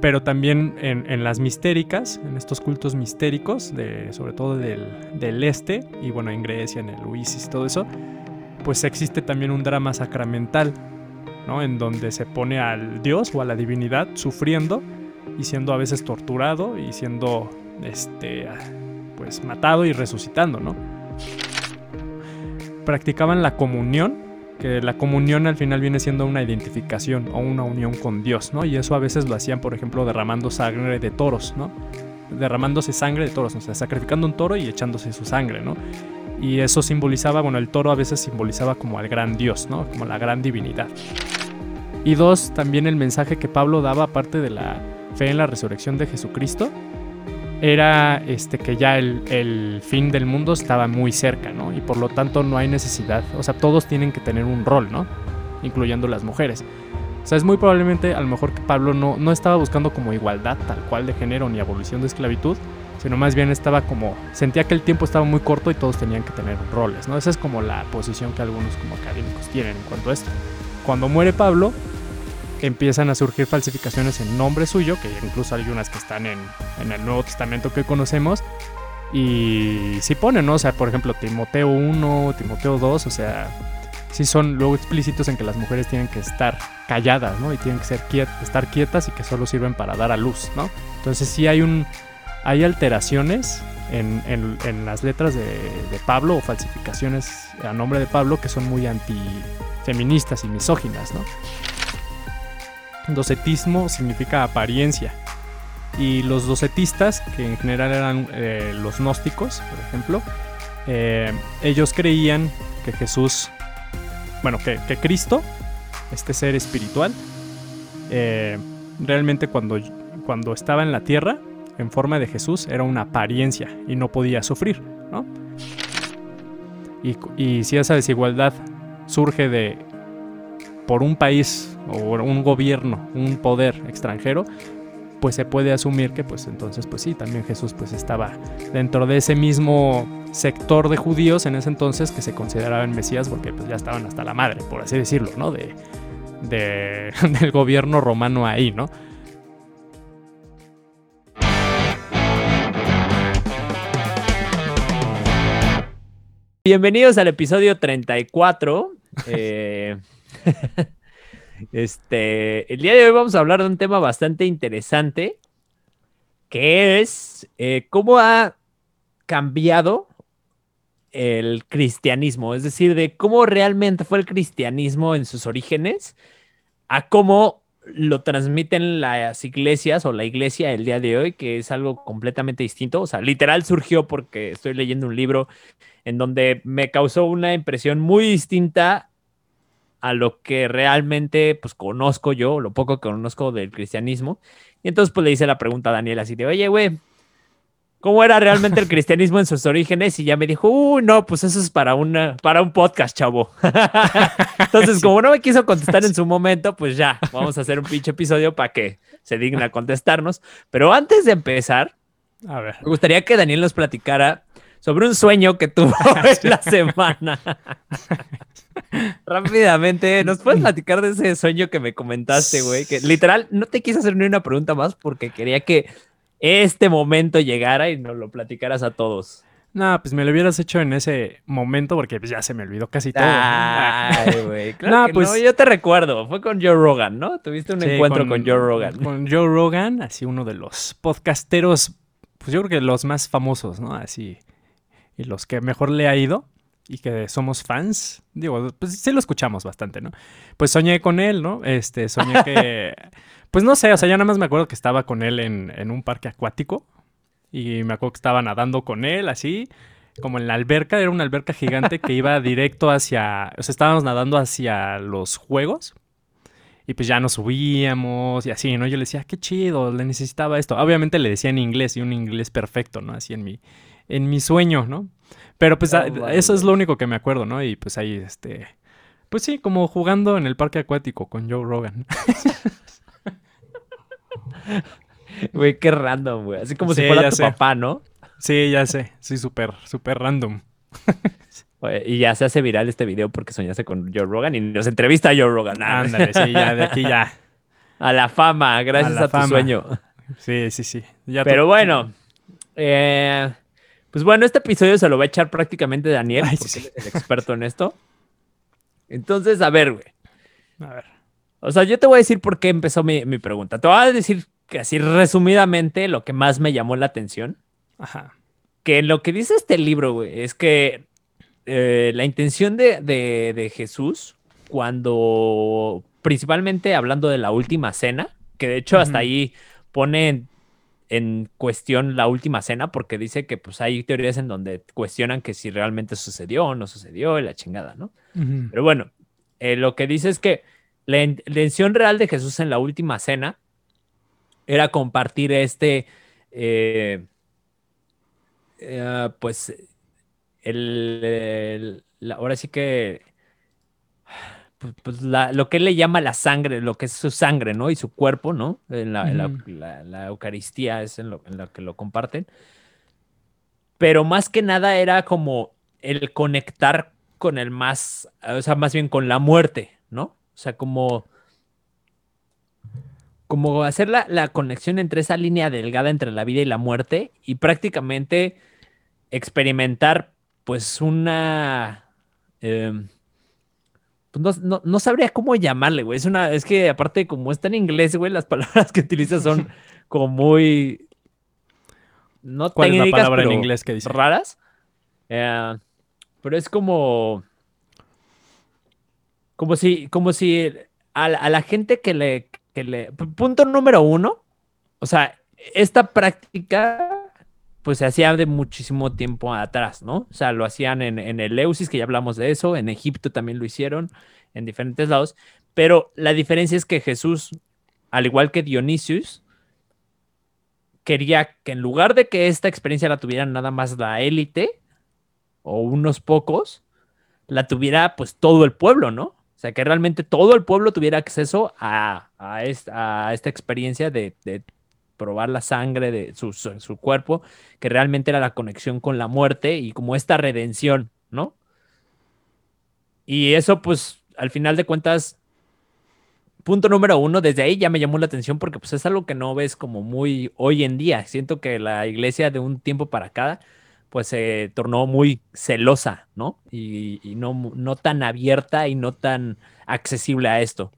pero también en, las mistéricas, en estos cultos mistéricos, de, sobre todo del, este, y bueno, en Grecia, en el Luisis y todo eso, pues existe también un drama sacramental, ¿no? En donde se pone al Dios o a la divinidad sufriendo y siendo a veces torturado y siendo, este, pues matado y resucitando, ¿no? Practicaban la comunión que la comunión al final viene siendo una identificación o una unión con Dios, ¿no? Y eso a veces lo hacían, por ejemplo, derramando sangre de toros, ¿no? Derramándose sangre de toros, o sea, sacrificando un toro y echándose su sangre, ¿no? Y eso simbolizaba, bueno, el toro a veces simbolizaba como al gran Dios, ¿no? Como la gran divinidad. Y dos, también el mensaje que Pablo daba, aparte de la fe en la resurrección de Jesucristo, era este, que ya el, fin del mundo estaba muy cerca, ¿no? Y por lo tanto no hay necesidad, o sea, todos tienen que tener un rol, ¿no? Incluyendo las mujeres. O sea, es muy probablemente a lo mejor que Pablo no, no estaba buscando como igualdad tal cual de género ni abolición de esclavitud, sino más bien estaba como, sentía que el tiempo estaba muy corto y todos tenían que tener roles, ¿no? Esa es como la posición que algunos como académicos tienen en cuanto a esto. Cuando muere Pablo, empiezan a surgir falsificaciones en nombre suyo, que incluso hay unas que están en, el Nuevo Testamento que conocemos. Y sí ponen, ¿no? O sea, por ejemplo, Timoteo 1, Timoteo 2, o sea, sí son luego explícitos en que las mujeres tienen que estar calladas, ¿no? Y tienen que ser estar quietas y que solo sirven para dar a luz, ¿no? Entonces sí hay un hay alteraciones en, en, las letras de, de, Pablo o falsificaciones a nombre de Pablo que son muy antifeministas y misóginas, ¿no? Docetismo significa apariencia. Y los docetistas, que en general eran eh, los gnósticos, por ejemplo, eh, ellos creían que Jesús, bueno, que, Cristo, este ser espiritual, eh, realmente cuando, cuando estaba en la tierra, en forma de Jesús, era una apariencia y no podía sufrir, ¿no? Y, y si esa desigualdad surge de por un país o un gobierno, un poder extranjero, pues se puede asumir que pues entonces pues sí, también Jesús pues estaba dentro de ese mismo sector de judíos en ese entonces que se consideraban mesías porque pues ya estaban hasta la madre, por así decirlo, ¿no? De, de del gobierno romano ahí, ¿no? Bienvenidos al episodio 34. Eh, este, el día de hoy vamos a hablar de un tema bastante interesante, que es eh, cómo ha cambiado el cristianismo, es decir, de cómo realmente fue el cristianismo en sus orígenes, a cómo lo transmiten las iglesias o la iglesia el día de hoy, que es algo completamente distinto. O sea, literal surgió porque estoy leyendo un libro en donde me causó una impresión muy distinta a lo que realmente pues conozco yo, lo poco que conozco del cristianismo. Y entonces pues le hice la pregunta a Daniel así de, oye, güey, ¿cómo era realmente el cristianismo en sus orígenes? Y ya me dijo, uy, no, pues eso es para, una, para un podcast, chavo. entonces, como no me quiso contestar en su momento, pues ya, vamos a hacer un pinche episodio para que se digna contestarnos. Pero antes de empezar, a ver. me gustaría que Daniel nos platicara sobre un sueño que tuvo en la semana. Rápidamente, ¿nos puedes platicar de ese sueño que me comentaste, güey? Que literal no te quise hacer ni una pregunta más porque quería que este momento llegara y nos lo platicaras a todos. No, pues me lo hubieras hecho en ese momento porque pues, ya se me olvidó casi todo. Ay, güey. Claro pues, no, yo te recuerdo. Fue con Joe Rogan, ¿no? Tuviste un encuentro con, Joe Rogan. Con Joe Rogan, así uno de los podcasteros, pues yo creo que los más famosos, ¿no? Así y los que mejor le ha ido y que somos fans, digo, pues sí lo escuchamos bastante, ¿no? Pues soñé con él, ¿no? Este, soñé que, pues no sé, o sea, ya nada más me acuerdo que estaba con él en, un parque acuático y me acuerdo que estaba nadando con él así, como en la alberca, era una alberca gigante que iba directo hacia, o sea, estábamos nadando hacia los juegos. Y pues ya nos subíamos y así, ¿no? Yo le decía, qué chido, le necesitaba esto. Obviamente le decía en inglés y un inglés perfecto, ¿no? Así en mi, en mi sueño, ¿no? Pero pues eso es lo único que me acuerdo, ¿no? Y pues ahí, este, pues sí, como jugando en el parque acuático con Joe Rogan. Güey, qué random, güey. Así como si fuera tu papá, ¿no? Sí, ya sé. Sí, súper, súper random. y ya se hace viral este video porque soñaste con Joe Rogan y nos entrevista a Joe Rogan. Ándale, sí, ya de aquí ya. A la fama, gracias A tu sueño. Sí, sí, sí. Ya Pero bueno, eh, pues bueno, este episodio se lo va a echar prácticamente Daniel, Ay, porque sí, él es el experto en esto. Entonces, a ver, güey. A ver. O sea, yo te voy a decir por qué empezó mi, mi pregunta. Te voy a decir que así resumidamente lo que más me llamó la atención. Ajá. Que lo que dice este libro, güey, es que eh, la intención de, de- de Jesús, cuando principalmente hablando de la última cena, que de hecho hasta ahí pone en, cuestión la última cena, porque dice que pues hay teorías en donde cuestionan que si realmente sucedió o no sucedió, y la chingada, ¿no? Pero bueno, eh, lo que dice es que la in- la intención real de Jesús en la última cena era compartir este, eh, eh, pues, el, el- la- ahora sí que, pues, pues, la- lo que él le llama la sangre, lo que es su sangre, ¿no? Y su cuerpo, ¿no? En la, Eucaristía es en lo, en lo que lo comparten. Pero más que nada era como el conectar con el más, o sea, más bien con la muerte, ¿no? O sea, como, como hacer la, la conexión entre esa línea delgada entre la vida y la muerte y prácticamente experimentar, pues, una... em, pues no, no- no sabría cómo llamarle, güey. Es una, es que aparte, como está en inglés, güey, las palabras que utiliza son como muy. No ¿Cuál es la técnicas, palabra en inglés que dice? Raras. Eh, pero es como. Como si, como si a la, a la gente que le, que le. Punto número uno. O sea, esta práctica pues se hacía de muchísimo tiempo atrás, ¿no? O sea, lo hacían en, el Eleusis, que ya hablamos de eso, en Egipto también lo hicieron, en diferentes lados, pero la diferencia es que Jesús, al igual que Dionisius, quería que en lugar de que esta experiencia la tuvieran nada más la élite o unos pocos, la tuviera pues todo el pueblo, ¿no? O sea, que realmente todo el pueblo tuviera acceso a, esta, experiencia de probar la sangre de su, su, cuerpo, que realmente era la conexión con la muerte y como esta redención, ¿no? Y eso, pues, al final de cuentas, punto número uno, desde ahí ya me llamó la atención porque pues es algo que no ves como muy hoy en día. Siento que la iglesia de un tiempo para acá, pues se tornó muy celosa, ¿no? Y, y no, no tan abierta y no tan accesible a esto.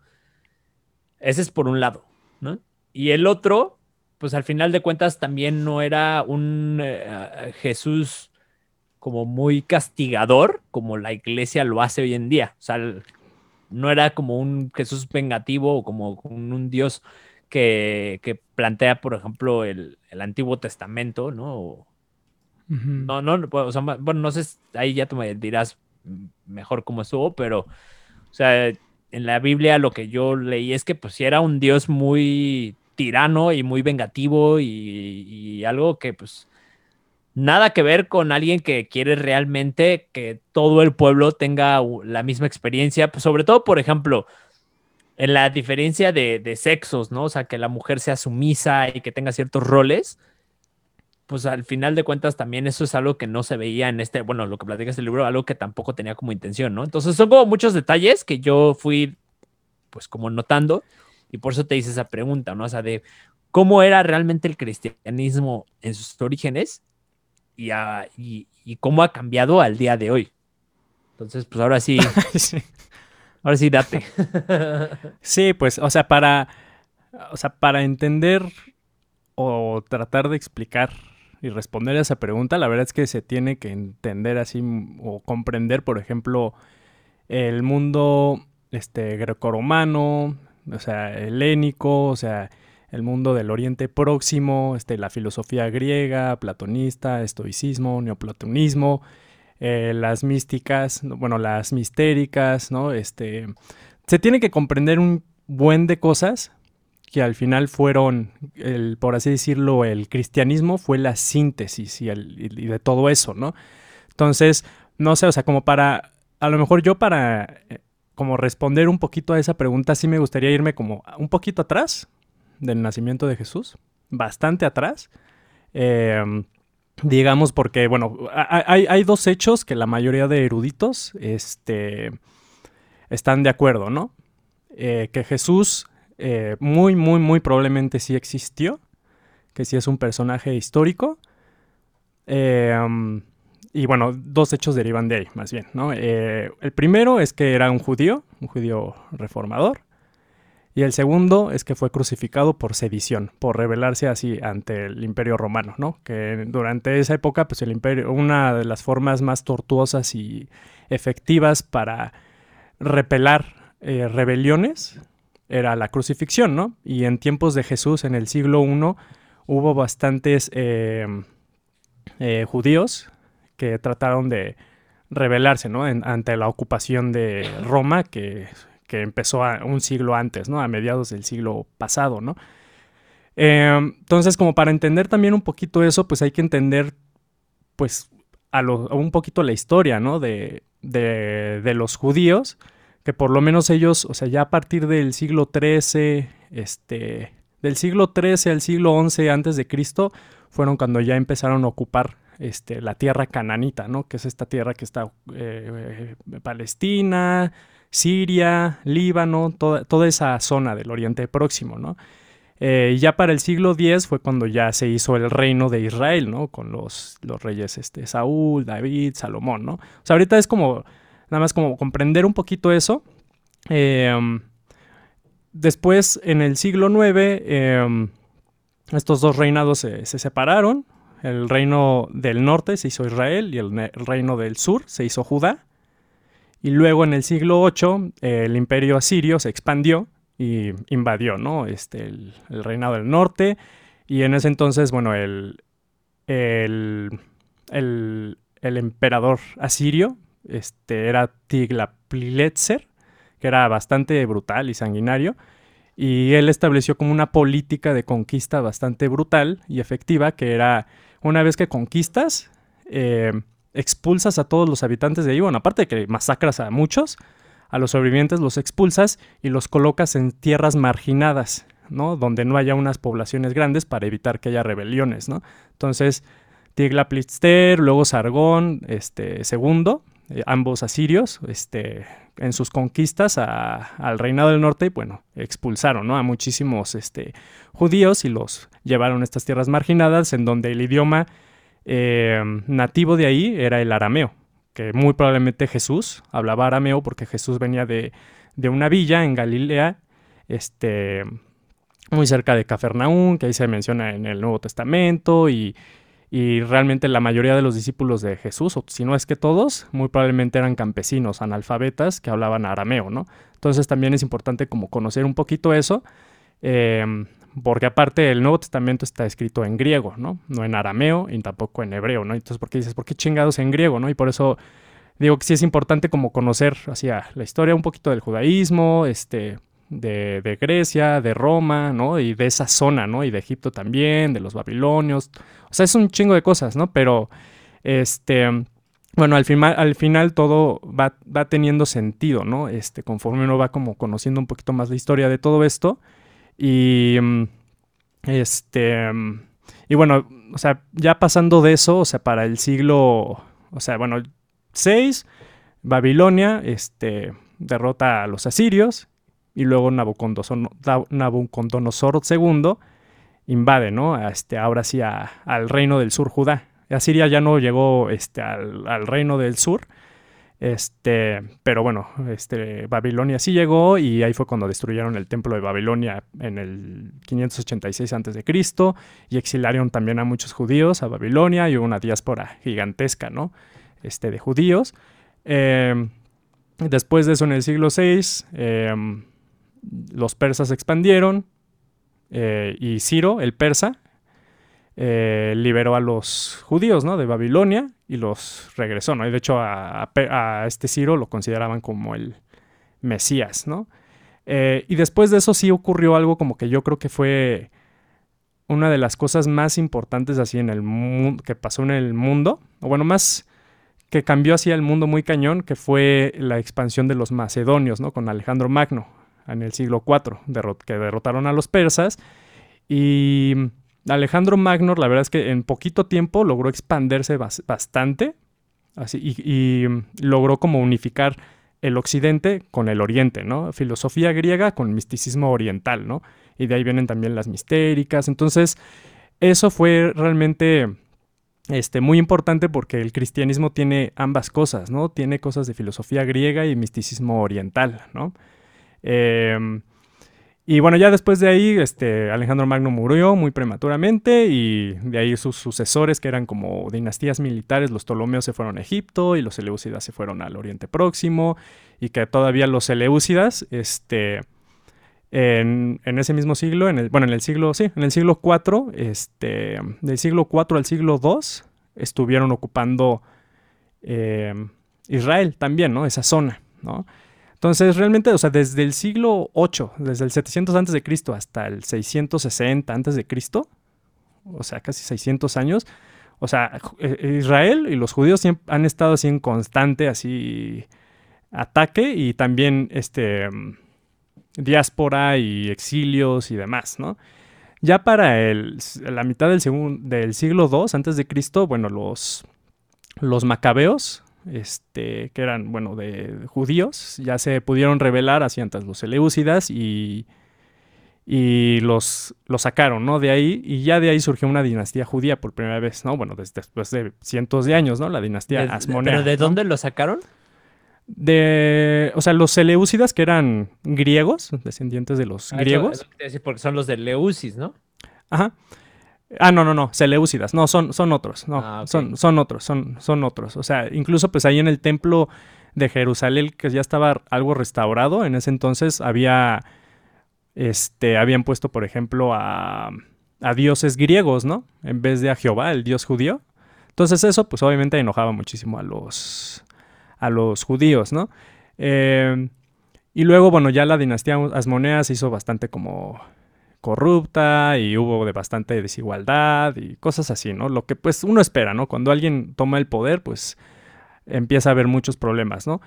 Ese es por un lado, ¿no? Y el otro, pues al final de cuentas también no era un eh, Jesús como muy castigador como la iglesia lo hace hoy en día. O sea, no era como un Jesús vengativo o como un, un Dios que, que plantea, por ejemplo, el, el Antiguo Testamento, ¿no? O- no, no, o sea, bueno, no sé, ahí ya tú me dirás mejor cómo estuvo, pero, o sea, en la Biblia lo que yo leí es que pues sí era un Dios muy tirano y muy vengativo y, algo que pues nada que ver con alguien que quiere realmente que todo el pueblo tenga la misma experiencia, pues, sobre todo, por ejemplo, en la diferencia de, de sexos, ¿no? O sea, que la mujer sea sumisa y que tenga ciertos roles pues al final de cuentas también eso es algo que no se veía en este, bueno, lo que platica este libro, algo que tampoco tenía como intención, ¿no? Entonces son como muchos detalles que yo fui pues como notando y por eso te hice esa pregunta, ¿no? O sea, de cómo era realmente el cristianismo en sus orígenes y, a- y, y cómo ha cambiado al día de hoy. Entonces, pues ahora sí, Sí. ahora sí date. Sí, pues, o sea, para, o sea, para entender o tratar de explicar y responder a esa pregunta, la verdad es que se tiene que entender así o comprender, por ejemplo, el mundo este grecorromano, o sea, helénico, o sea, el mundo del Oriente Próximo, este, la filosofía griega, platonista, estoicismo, neoplatonismo, eh, las místicas, no, bueno, las mistéricas, ¿no? Este, se tiene que comprender un buen de cosas que al final fueron, el, por así decirlo, el cristianismo fue la síntesis y de todo eso, ¿no? Entonces, no sé, o sea, como para, a lo mejor yo para, eh, como responder un poquito a esa pregunta, sí me gustaría irme como un poquito atrás del nacimiento de Jesús, bastante atrás. Eh, digamos porque, bueno, hay, hay dos hechos que la mayoría de eruditos este, están de acuerdo, ¿no? Eh, que Jesús eh, muy, muy, muy probablemente sí existió, que sí es un personaje histórico. Em, y bueno, dos hechos derivan de ahí, más bien, ¿no? Eh, el primero es que era un judío, un judío reformador. Y el segundo es que fue crucificado por sedición, por rebelarse así ante el imperio romano, ¿no? Que durante esa época, pues el imperio, una de las formas más tortuosas y efectivas para repelar eh, rebeliones era la crucifixión, ¿no? Y en tiempos de Jesús, en el siglo I, hubo bastantes em, eh, judíos que trataron de rebelarse, ¿no? ante la ocupación de Roma, que que empezó un siglo antes, ¿no? A mediados del siglo pasado, ¿no? Em, entonces, como para entender también un poquito eso, pues hay que entender, pues, a, un poquito la historia, ¿no? De, de, los judíos, que por lo menos ellos, o sea, ya a partir del siglo XIII, este, del siglo XIII al siglo XI antes de Cristo, fueron cuando ya empezaron a ocupar este, la tierra cananita, ¿no? Que es esta tierra que está eh, eh, Palestina, Siria, Líbano, toda, esa zona del Oriente Próximo, ¿no? Eh, ya para el siglo X fue cuando ya se hizo el reino de Israel, ¿no? Con los, los reyes este, Saúl, David, Salomón, ¿no? O sea, ahorita es como, nada más como comprender un poquito eso. Em, después, en el siglo IX, em, estos dos reinados se, separaron. El reino del norte se hizo Israel y el reino del sur se hizo Judá. Y luego en el siglo VIII el imperio asirio se expandió y invadió ¿no? este, el, reinado del norte. Y en ese entonces, bueno, el, el, emperador asirio este, era Tiglapileser, que era bastante brutal y sanguinario. Y él estableció como una política de conquista bastante brutal y efectiva, que era una vez que conquistas, eh, expulsas a todos los habitantes de ahí, bueno, aparte de que masacras a muchos, a los sobrevivientes los expulsas y los colocas en tierras marginadas, ¿no? Donde no haya unas poblaciones grandes para evitar que haya rebeliones, ¿no? Entonces, Tiglaplister, luego Sargón, este, segundo, eh, ambos asirios, este, en sus conquistas al reinado del norte, bueno, expulsaron ¿no? a muchísimos este, judíos y los llevaron a estas tierras marginadas en donde el idioma eh, nativo de ahí era el arameo, que muy probablemente Jesús hablaba arameo porque Jesús venía de, una villa en Galilea, este, muy cerca de Cafarnaún, que ahí se menciona en el Nuevo Testamento, y, realmente la mayoría de los discípulos de Jesús, o si no es que todos, muy probablemente eran campesinos, analfabetas, que hablaban arameo, ¿no? Entonces también es importante como conocer un poquito eso. Eh, porque aparte el Nuevo Testamento está escrito en griego, ¿no? No en arameo y tampoco en hebreo, ¿no? Entonces, ¿por qué dices, por qué chingados en griego, ¿no? Y por eso digo que sí es importante como conocer hacia la historia un poquito del judaísmo, este, de, Grecia, de Roma, ¿no? Y de esa zona, ¿no? Y de Egipto también, de los babilonios. O sea, es un chingo de cosas, ¿no? Pero, este, bueno, al final, al final todo va, va teniendo sentido, ¿no? Este, conforme uno va como conociendo un poquito más la historia de todo esto. Y este y bueno, o sea, ya pasando de eso, o sea, para el siglo, o sea, bueno, 6 Babilonia este derrota a los asirios y luego Nabucodonosor II invade, ¿no? Este, ahora sí al reino del sur Judá. Asiria ya no llegó este, al, al reino del sur, este, pero bueno, este, Babilonia sí llegó y ahí fue cuando destruyeron el templo de Babilonia en el 586 a.C. y exilaron también a muchos judíos a Babilonia y hubo una diáspora gigantesca, ¿no? Este, de judíos. Em, después de eso, en el siglo VI, los persas expandieron eh, y Ciro, el persa, eh, liberó a los judíos ¿no? de Babilonia y los regresó. ¿no? Y de hecho a, este Ciro lo consideraban como el Mesías. ¿no? Eh, y después de eso sí ocurrió algo como que yo creo que fue una de las cosas más importantes así en el mundo que pasó en el mundo, o bueno, más que cambió así el mundo muy cañón, que fue la expansión de los macedonios, ¿no? Con Alejandro Magno en el siglo IV, que derrotaron a los persas y Alejandro Magno, la verdad es que en poquito tiempo logró expandirse bastante así, y, logró como unificar el occidente con el oriente, ¿no? Filosofía griega con misticismo oriental, ¿no? Y de ahí vienen también las mistéricas. Entonces, eso fue realmente este, muy importante porque el cristianismo tiene ambas cosas, ¿no? Tiene cosas de filosofía griega y misticismo oriental, ¿no? Em, y bueno, ya después de ahí, este, Alejandro Magno murió muy prematuramente y de ahí sus sucesores, que eran como dinastías militares, los Ptolomeos se fueron a Egipto y los Seleucidas se fueron al Oriente Próximo y que todavía los Seleucidas, este, en, ese mismo siglo, en el, bueno, en el siglo, sí, en el siglo IV, este, del siglo IV al siglo II, estuvieron ocupando eh, Israel también, ¿no? Esa zona, ¿no? Entonces, realmente, o sea, desde el siglo VIII, desde el 700 a.C. hasta el 660 a.C., o sea, casi 600 años, o sea, eh, Israel y los judíos siempre han estado así en constante, así, ataque y también, este diáspora y exilios y demás, ¿no? Ya para el, la mitad del, del siglo II antes de Cristo, bueno, los, los macabeos, este, que eran, bueno, de judíos, ya se pudieron rebelar hacia antes los Seleucidas y, y los, los sacaron, ¿no? De ahí, y ya de ahí surgió una dinastía judía por primera vez, ¿no? Bueno, después de cientos de años, ¿no? La dinastía Asmonea. ¿Pero de dónde lo sacaron? de, o sea, los Seleucidas que eran griegos, descendientes de los ah, griegos. porque son los de Leusis, ¿no? Ajá. Ah, no, no, no, Seleucidas, no, son, son otros, no, ah, son, son otros, son, son otros. O sea, incluso pues ahí en el templo de Jerusalén, que ya estaba algo restaurado, en ese entonces había, este, habían puesto, por ejemplo, a, a dioses griegos, ¿no? En vez de a Jehová, el dios judío. Entonces eso, pues obviamente enojaba muchísimo a los, a los judíos, ¿no? Eh, y luego, bueno, ya la dinastía Asmonea se hizo bastante como corrupta y hubo de bastante desigualdad y cosas así, ¿no? Lo que pues uno espera, ¿no? Cuando alguien toma el poder, pues empieza a haber muchos problemas, ¿no?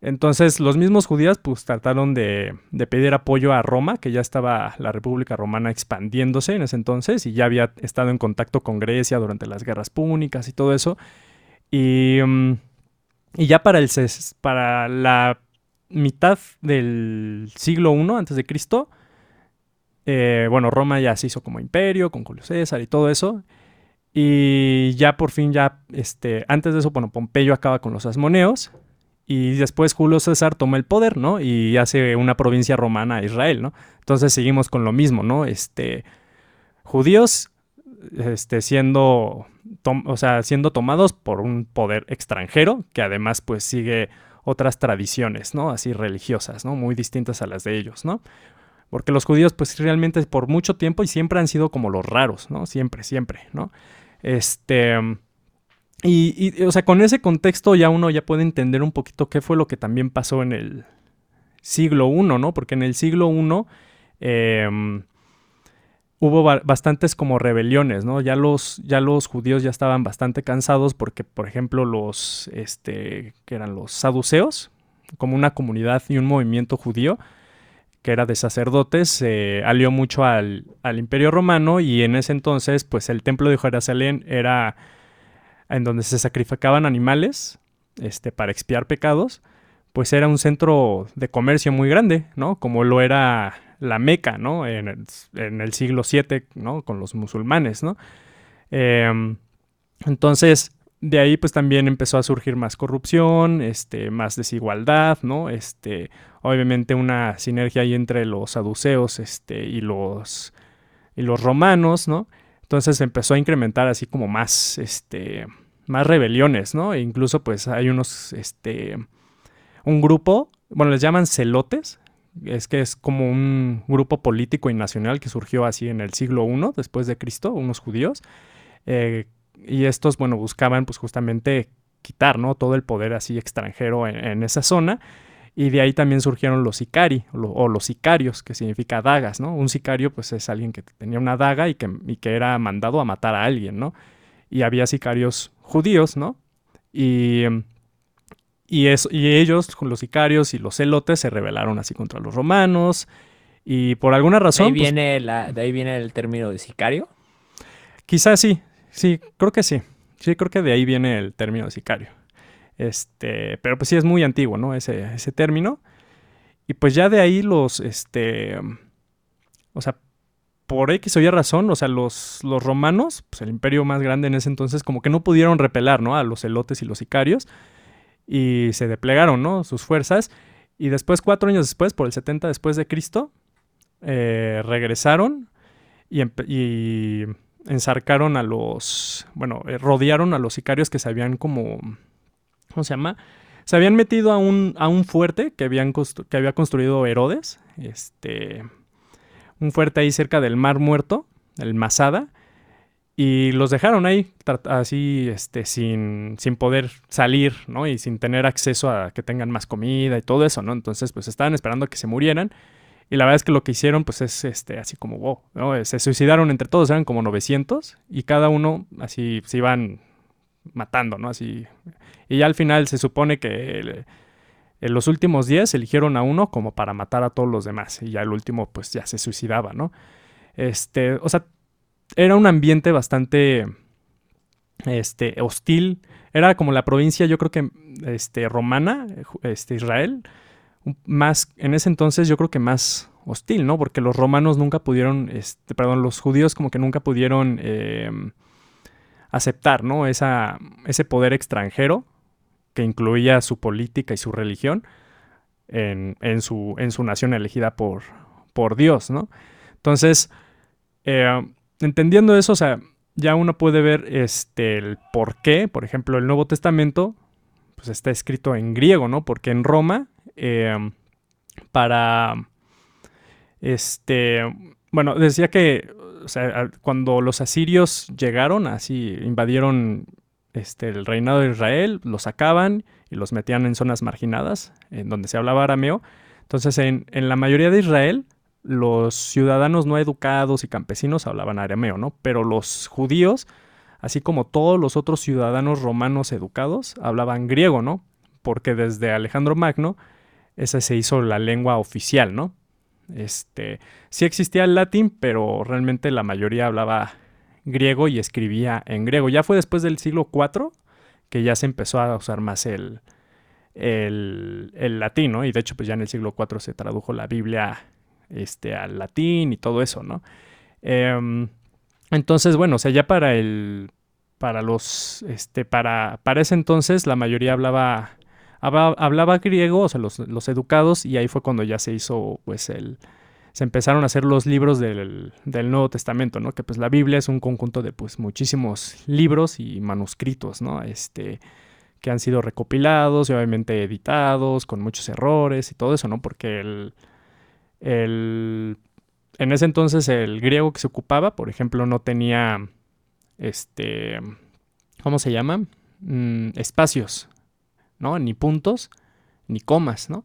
Entonces los mismos judíos pues trataron de, de, pedir apoyo a Roma, que ya estaba la República Romana expandiéndose en ese entonces y ya había estado en contacto con Grecia durante las guerras púnicas y todo eso. Y... Mm, y ya para, el, para la mitad del siglo I antes de Cristo, eh, bueno, Roma ya se hizo como imperio con Julio César y todo eso. Y ya por fin, ya, este, antes de eso, bueno, Pompeyo acaba con los asmoneos. Y después Julio César toma el poder, ¿no? Y hace una provincia romana a Israel, ¿no? Entonces seguimos con lo mismo, ¿no? Este, judíos este, siendo, o sea, siendo tomados por un poder extranjero que además pues sigue otras tradiciones, ¿no? Así religiosas, ¿no? Muy distintas a las de ellos, ¿no? Porque los judíos pues realmente por mucho tiempo y siempre han sido como los raros, ¿no? Siempre, siempre, ¿no? Este... Y, o sea, con ese contexto ya uno ya puede entender un poquito qué fue lo que también pasó en el siglo I, ¿no? Porque en el siglo I... Eh, hubo bastantes como rebeliones, ¿no? Ya los, ya los judíos ya estaban bastante cansados porque, por ejemplo, los, este, que eran los saduceos, como una comunidad y un movimiento judío, que era de sacerdotes, se alió mucho al, al, imperio romano y en ese entonces, pues el templo de Jerusalén era en donde se sacrificaban animales, este, para expiar pecados, pues era un centro de comercio muy grande, ¿no? Como lo era la Meca, ¿no? En el, siglo VII, ¿no? Con los musulmanes, ¿no? Em, entonces, de ahí pues también empezó a surgir más corrupción, este, más desigualdad, ¿no? Este, obviamente una sinergia ahí entre los saduceos este, y, los, y los romanos, ¿no? Entonces empezó a incrementar así como más, este, más rebeliones, ¿no? E incluso pues hay unos, este, un grupo, bueno, les llaman celotes, es que es como un grupo político y nacional que surgió así en el siglo I después de Cristo, unos judíos, eh, y estos, bueno, buscaban pues justamente quitar, ¿no? Todo el poder así extranjero en, esa zona, y de ahí también surgieron los sicari, o, los sicarios, que significa dagas, ¿no? Un sicario pues es alguien que tenía una daga y que, y que era mandado a matar a alguien, ¿no? Y había sicarios judíos, ¿no? Y y, y ellos, los sicarios y los celotes, se rebelaron así contra los romanos. Y por alguna razón. ¿De ahí, pues viene la, ¿De ahí viene el término de sicario? Quizás sí, sí, creo que sí. Sí, creo que de ahí viene el término sicario. Este, pero pues sí es muy antiguo, ¿no? Ese, ese término. Y pues ya de ahí los, este, o sea, por X o Y razón, o sea, los, los romanos, pues el imperio más grande en ese entonces, como que no pudieron repelar, ¿no? A los elotes y los sicarios. Y se desplegaron, ¿no? Sus fuerzas. Y después, cuatro años después, por el 70 después de Cristo, eh, regresaron y, y, ensarcaron a los, bueno, eh, rodearon a los sicarios que se habían como, ¿cómo se llama? Se habían metido a un, a un fuerte que, habían que había construido Herodes, este, un fuerte ahí cerca del Mar Muerto, el Masada, y los dejaron ahí así, este, sin, sin poder salir, ¿no? Y sin tener acceso a que tengan más comida y todo eso, ¿no? Entonces, pues estaban esperando a que se murieran. Y la verdad es que lo que hicieron, pues es este, así como, wow, ¿no? Se suicidaron entre todos, eran como 900, y cada uno así se iban matando, ¿no? Así. Y ya al final se supone que en los últimos 10 eligieron a uno como para matar a todos los demás. Y ya el último, pues ya se suicidaba, ¿no? Este, o sea, era un ambiente bastante este, hostil. Era como la provincia, yo creo que este, romana, este, Israel, más, en ese entonces yo creo que más hostil, ¿no? Porque los romanos nunca pudieron, este, perdón, los judíos como que nunca pudieron em, aceptar, ¿no? Esa, ese poder extranjero que incluía su política y su religión en, en, su, en su nación elegida por, por Dios, ¿no? Entonces, eh, entendiendo eso, o sea, ya uno puede ver este, el por qué, por ejemplo, el Nuevo Testamento, pues está escrito en griego, ¿no? Porque en Roma, em, para, este, bueno, decía que, cuando los asirios llegaron, así invadieron este, el reinado de Israel, los sacaban y los metían en zonas marginadas, en donde se hablaba arameo. Entonces, en, en la mayoría de Israel, los ciudadanos no educados y campesinos hablaban arameo, ¿no? Pero los judíos, así como todos los otros ciudadanos romanos educados, hablaban griego, ¿no? Porque desde Alejandro Magno esa se hizo la lengua oficial, ¿no? Este, sí existía el latín, pero realmente la mayoría hablaba griego y escribía en griego. Ya fue después del siglo IV que ya se empezó a usar más el, el, el latín, ¿no? Y de hecho, pues ya en el siglo IV se tradujo la Biblia este, al latín y todo eso, ¿no? Em, entonces, bueno, o sea, ya para el, para los, este, para, para ese entonces la mayoría hablaba, hablaba, griego, o sea, los, los, educados, y ahí fue cuando ya se hizo, pues, el, se empezaron a hacer los libros del, del, Nuevo Testamento, ¿no? Que pues la Biblia es un conjunto de, pues, muchísimos libros y manuscritos, ¿no? Este, que han sido recopilados y obviamente editados, con muchos errores y todo eso, ¿no? Porque el el, en ese entonces el griego que se ocupaba, por ejemplo, no tenía, este, ¿cómo se llama? Mm, espacios, ¿no? Ni puntos, ni comas, ¿no?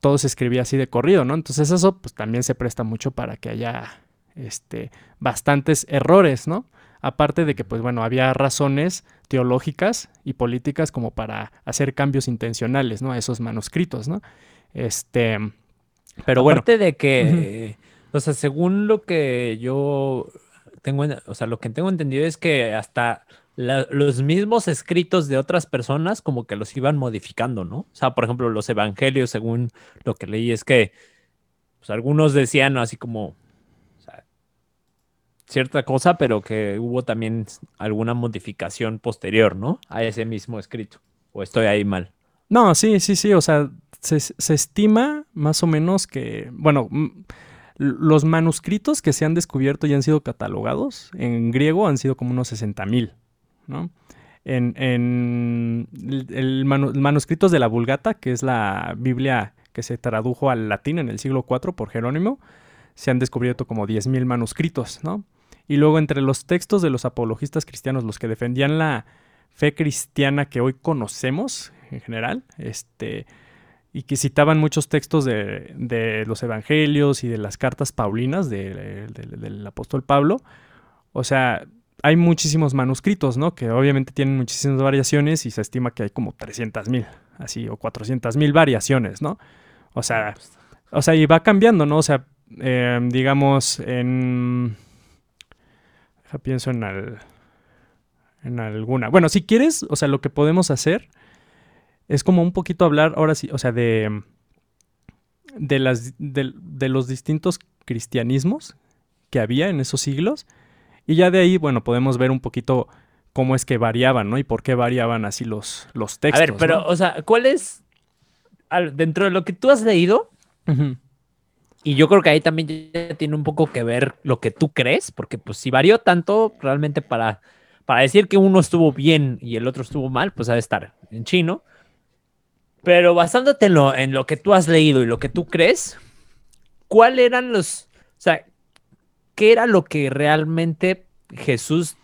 Todo se escribía así de corrido, ¿no? Entonces eso pues también se presta mucho para que haya, este, bastantes errores, ¿no? Aparte de que, pues bueno, había razones teológicas y políticas como para hacer cambios intencionales, ¿no? A esos manuscritos, ¿no? Este, pero bueno. Aparte de que, o sea, según lo que yo tengo, o sea, lo que tengo entendido es que hasta los mismos escritos de otras personas como que los iban modificando, ¿no? O sea, por ejemplo, los evangelios, según lo que leí, es que pues, algunos decían así como cierta cosa, pero que hubo también alguna modificación posterior, ¿no? A ese mismo escrito. ¿O estoy ahí mal? No, sí, sí, sí. O sea, se, estima más o menos que, bueno, los manuscritos que se han descubierto y han sido catalogados en griego han sido como unos 60 mil, En, en el, manuscritos de la Vulgata, que es la Biblia que se tradujo al latín en el siglo IV por Jerónimo, se han descubierto como 10.000 manuscritos, ¿no? Y luego entre los textos de los apologistas cristianos, los que defendían la fe cristiana que hoy conocemos en general, este, y que citaban muchos textos de, los evangelios y de las cartas paulinas del apóstol Pablo. O sea, hay muchísimos manuscritos, ¿no? Que obviamente tienen muchísimas variaciones y se estima que hay como 300 mil, así, o 400 mil variaciones, ¿no? O sea, o sea, y va cambiando, ¿no? O sea, em, digamos, en... pienso en, en alguna. Bueno, si quieres, o sea, lo que podemos hacer es como un poquito hablar, ahora sí, o sea, de, de, las, de, de los distintos cristianismos que había en esos siglos. Y ya de ahí, bueno, podemos ver un poquito cómo es que variaban, ¿no? Y por qué variaban así los, los textos. A ver, pero, ¿no? o sea, ¿cuál es, al- dentro de lo que tú has leído, y yo creo que ahí también ya tiene un poco que ver lo que tú crees, porque pues si varió tanto, realmente para, para decir que uno estuvo bien y el otro estuvo mal, pues ha de estar en chino. Pero basándote en lo, en lo que tú has leído y lo que tú crees, ¿cuál eran los, o sea, qué era lo que realmente Jesús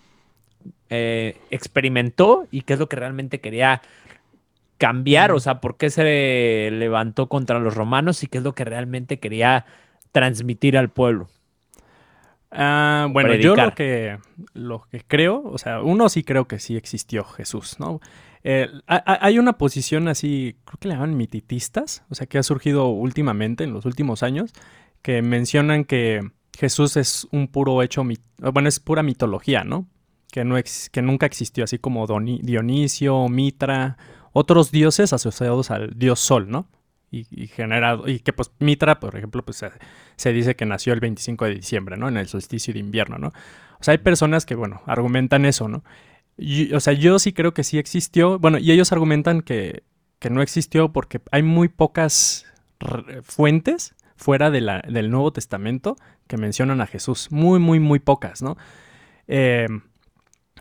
eh, experimentó y qué es lo que realmente quería cambiar? O sea, ¿por qué se levantó contra los romanos y qué es lo que realmente quería transmitir al pueblo? Ah, bueno, yo lo que, lo que creo, o sea, uno sí creo que sí existió Jesús, ¿no? Eh, ha- ha- hay una posición así, creo que le llaman mititistas, o sea, que ha surgido últimamente, en los últimos años, que mencionan que Jesús es un puro hecho, bueno, es pura mitología, ¿no? Que, no que nunca existió, así como Dionisio, Mitra, otros dioses asociados al dios Sol, ¿no? Y, generado, y que pues Mitra, por ejemplo, pues se, dice que nació el 25 de diciembre, ¿no? En el solsticio de invierno, ¿no? O sea, hay personas que, bueno, argumentan eso, ¿no? O sea, yo sí creo que sí existió, bueno, y ellos argumentan que, que no existió porque hay muy pocas fuentes fuera de del Nuevo Testamento que mencionan a Jesús, muy, muy, muy pocas, ¿no? Eh,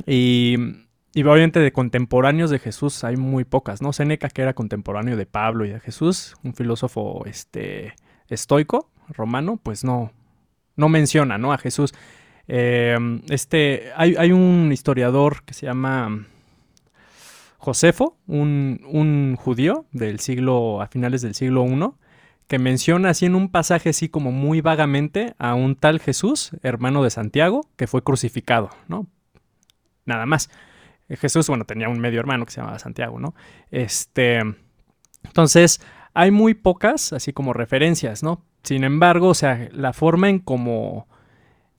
y, y obviamente de contemporáneos de Jesús hay muy pocas, ¿no? Séneca, que era contemporáneo de Pablo y de Jesús, un filósofo este, estoico, romano, pues no, no menciona, ¿no? A Jesús. Eh, este, hay, hay un historiador que se llama Josefo, un, un judío del siglo, a finales del siglo I, que menciona así en un pasaje así como muy vagamente a un tal Jesús, hermano de Santiago, que fue crucificado, ¿no? Nada más. Eh, Jesús, bueno, tenía un medio hermano que se llamaba Santiago, ¿no? Este, entonces, hay muy pocas, así como referencias, ¿no? Sin embargo, o sea, la forma en cómo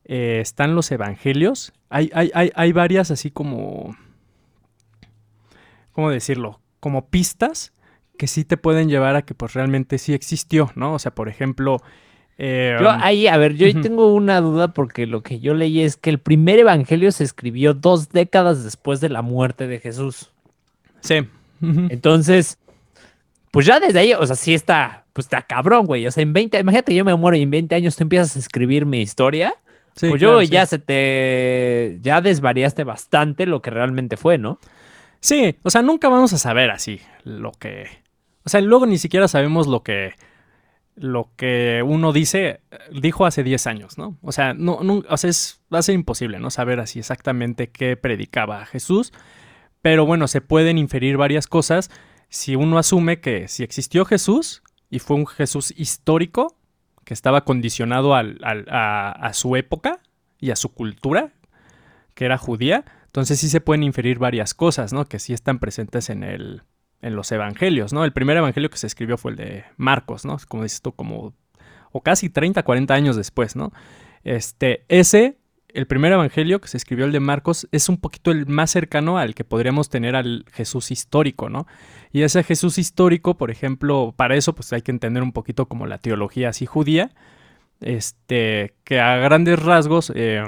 eh, están los evangelios, hay, hay, hay, hay varias así como, ¿cómo decirlo? Como pistas que sí te pueden llevar a que pues realmente sí existió, ¿no? O sea, por ejemplo... eh, Yo ahí, a ver, yo ujú. tengo una duda porque lo que yo leí es que el primer evangelio se escribió dos décadas después de la muerte de Jesús. sí. Entonces, pues ya desde ahí, o sea, sí está, pues está cabrón, güey. O sea, en 20, imagínate, yo me muero y en 20 años tú empiezas a escribir mi historia. Sí, pues claro, yo sí. ya se te, ya desvariaste bastante lo que realmente fue, ¿no? Sí, o sea, nunca vamos a saber así lo que... O sea, luego ni siquiera sabemos lo que... Lo que uno dice, dijo hace 10 años, ¿no? O sea, no, o sea, es, imposible, ¿no? Saber así exactamente qué predicaba Jesús. Pero bueno, se pueden inferir varias cosas si uno asume que si existió Jesús y fue un Jesús histórico que estaba condicionado al- a, a su época y a su cultura, que era judía, entonces sí se pueden inferir varias cosas, ¿no? Que sí están presentes en el en los evangelios, ¿no? El primer evangelio que se escribió fue el de Marcos, ¿no? Como dices tú, como o casi 30, 40 años después, ¿no? Este, ese el primer evangelio que se escribió el de Marcos es un poquito el más cercano al que podríamos tener al Jesús histórico, ¿no? Y ese Jesús histórico, por ejemplo, para eso pues hay que entender un poquito como la teología así judía, este, que a grandes rasgos eh,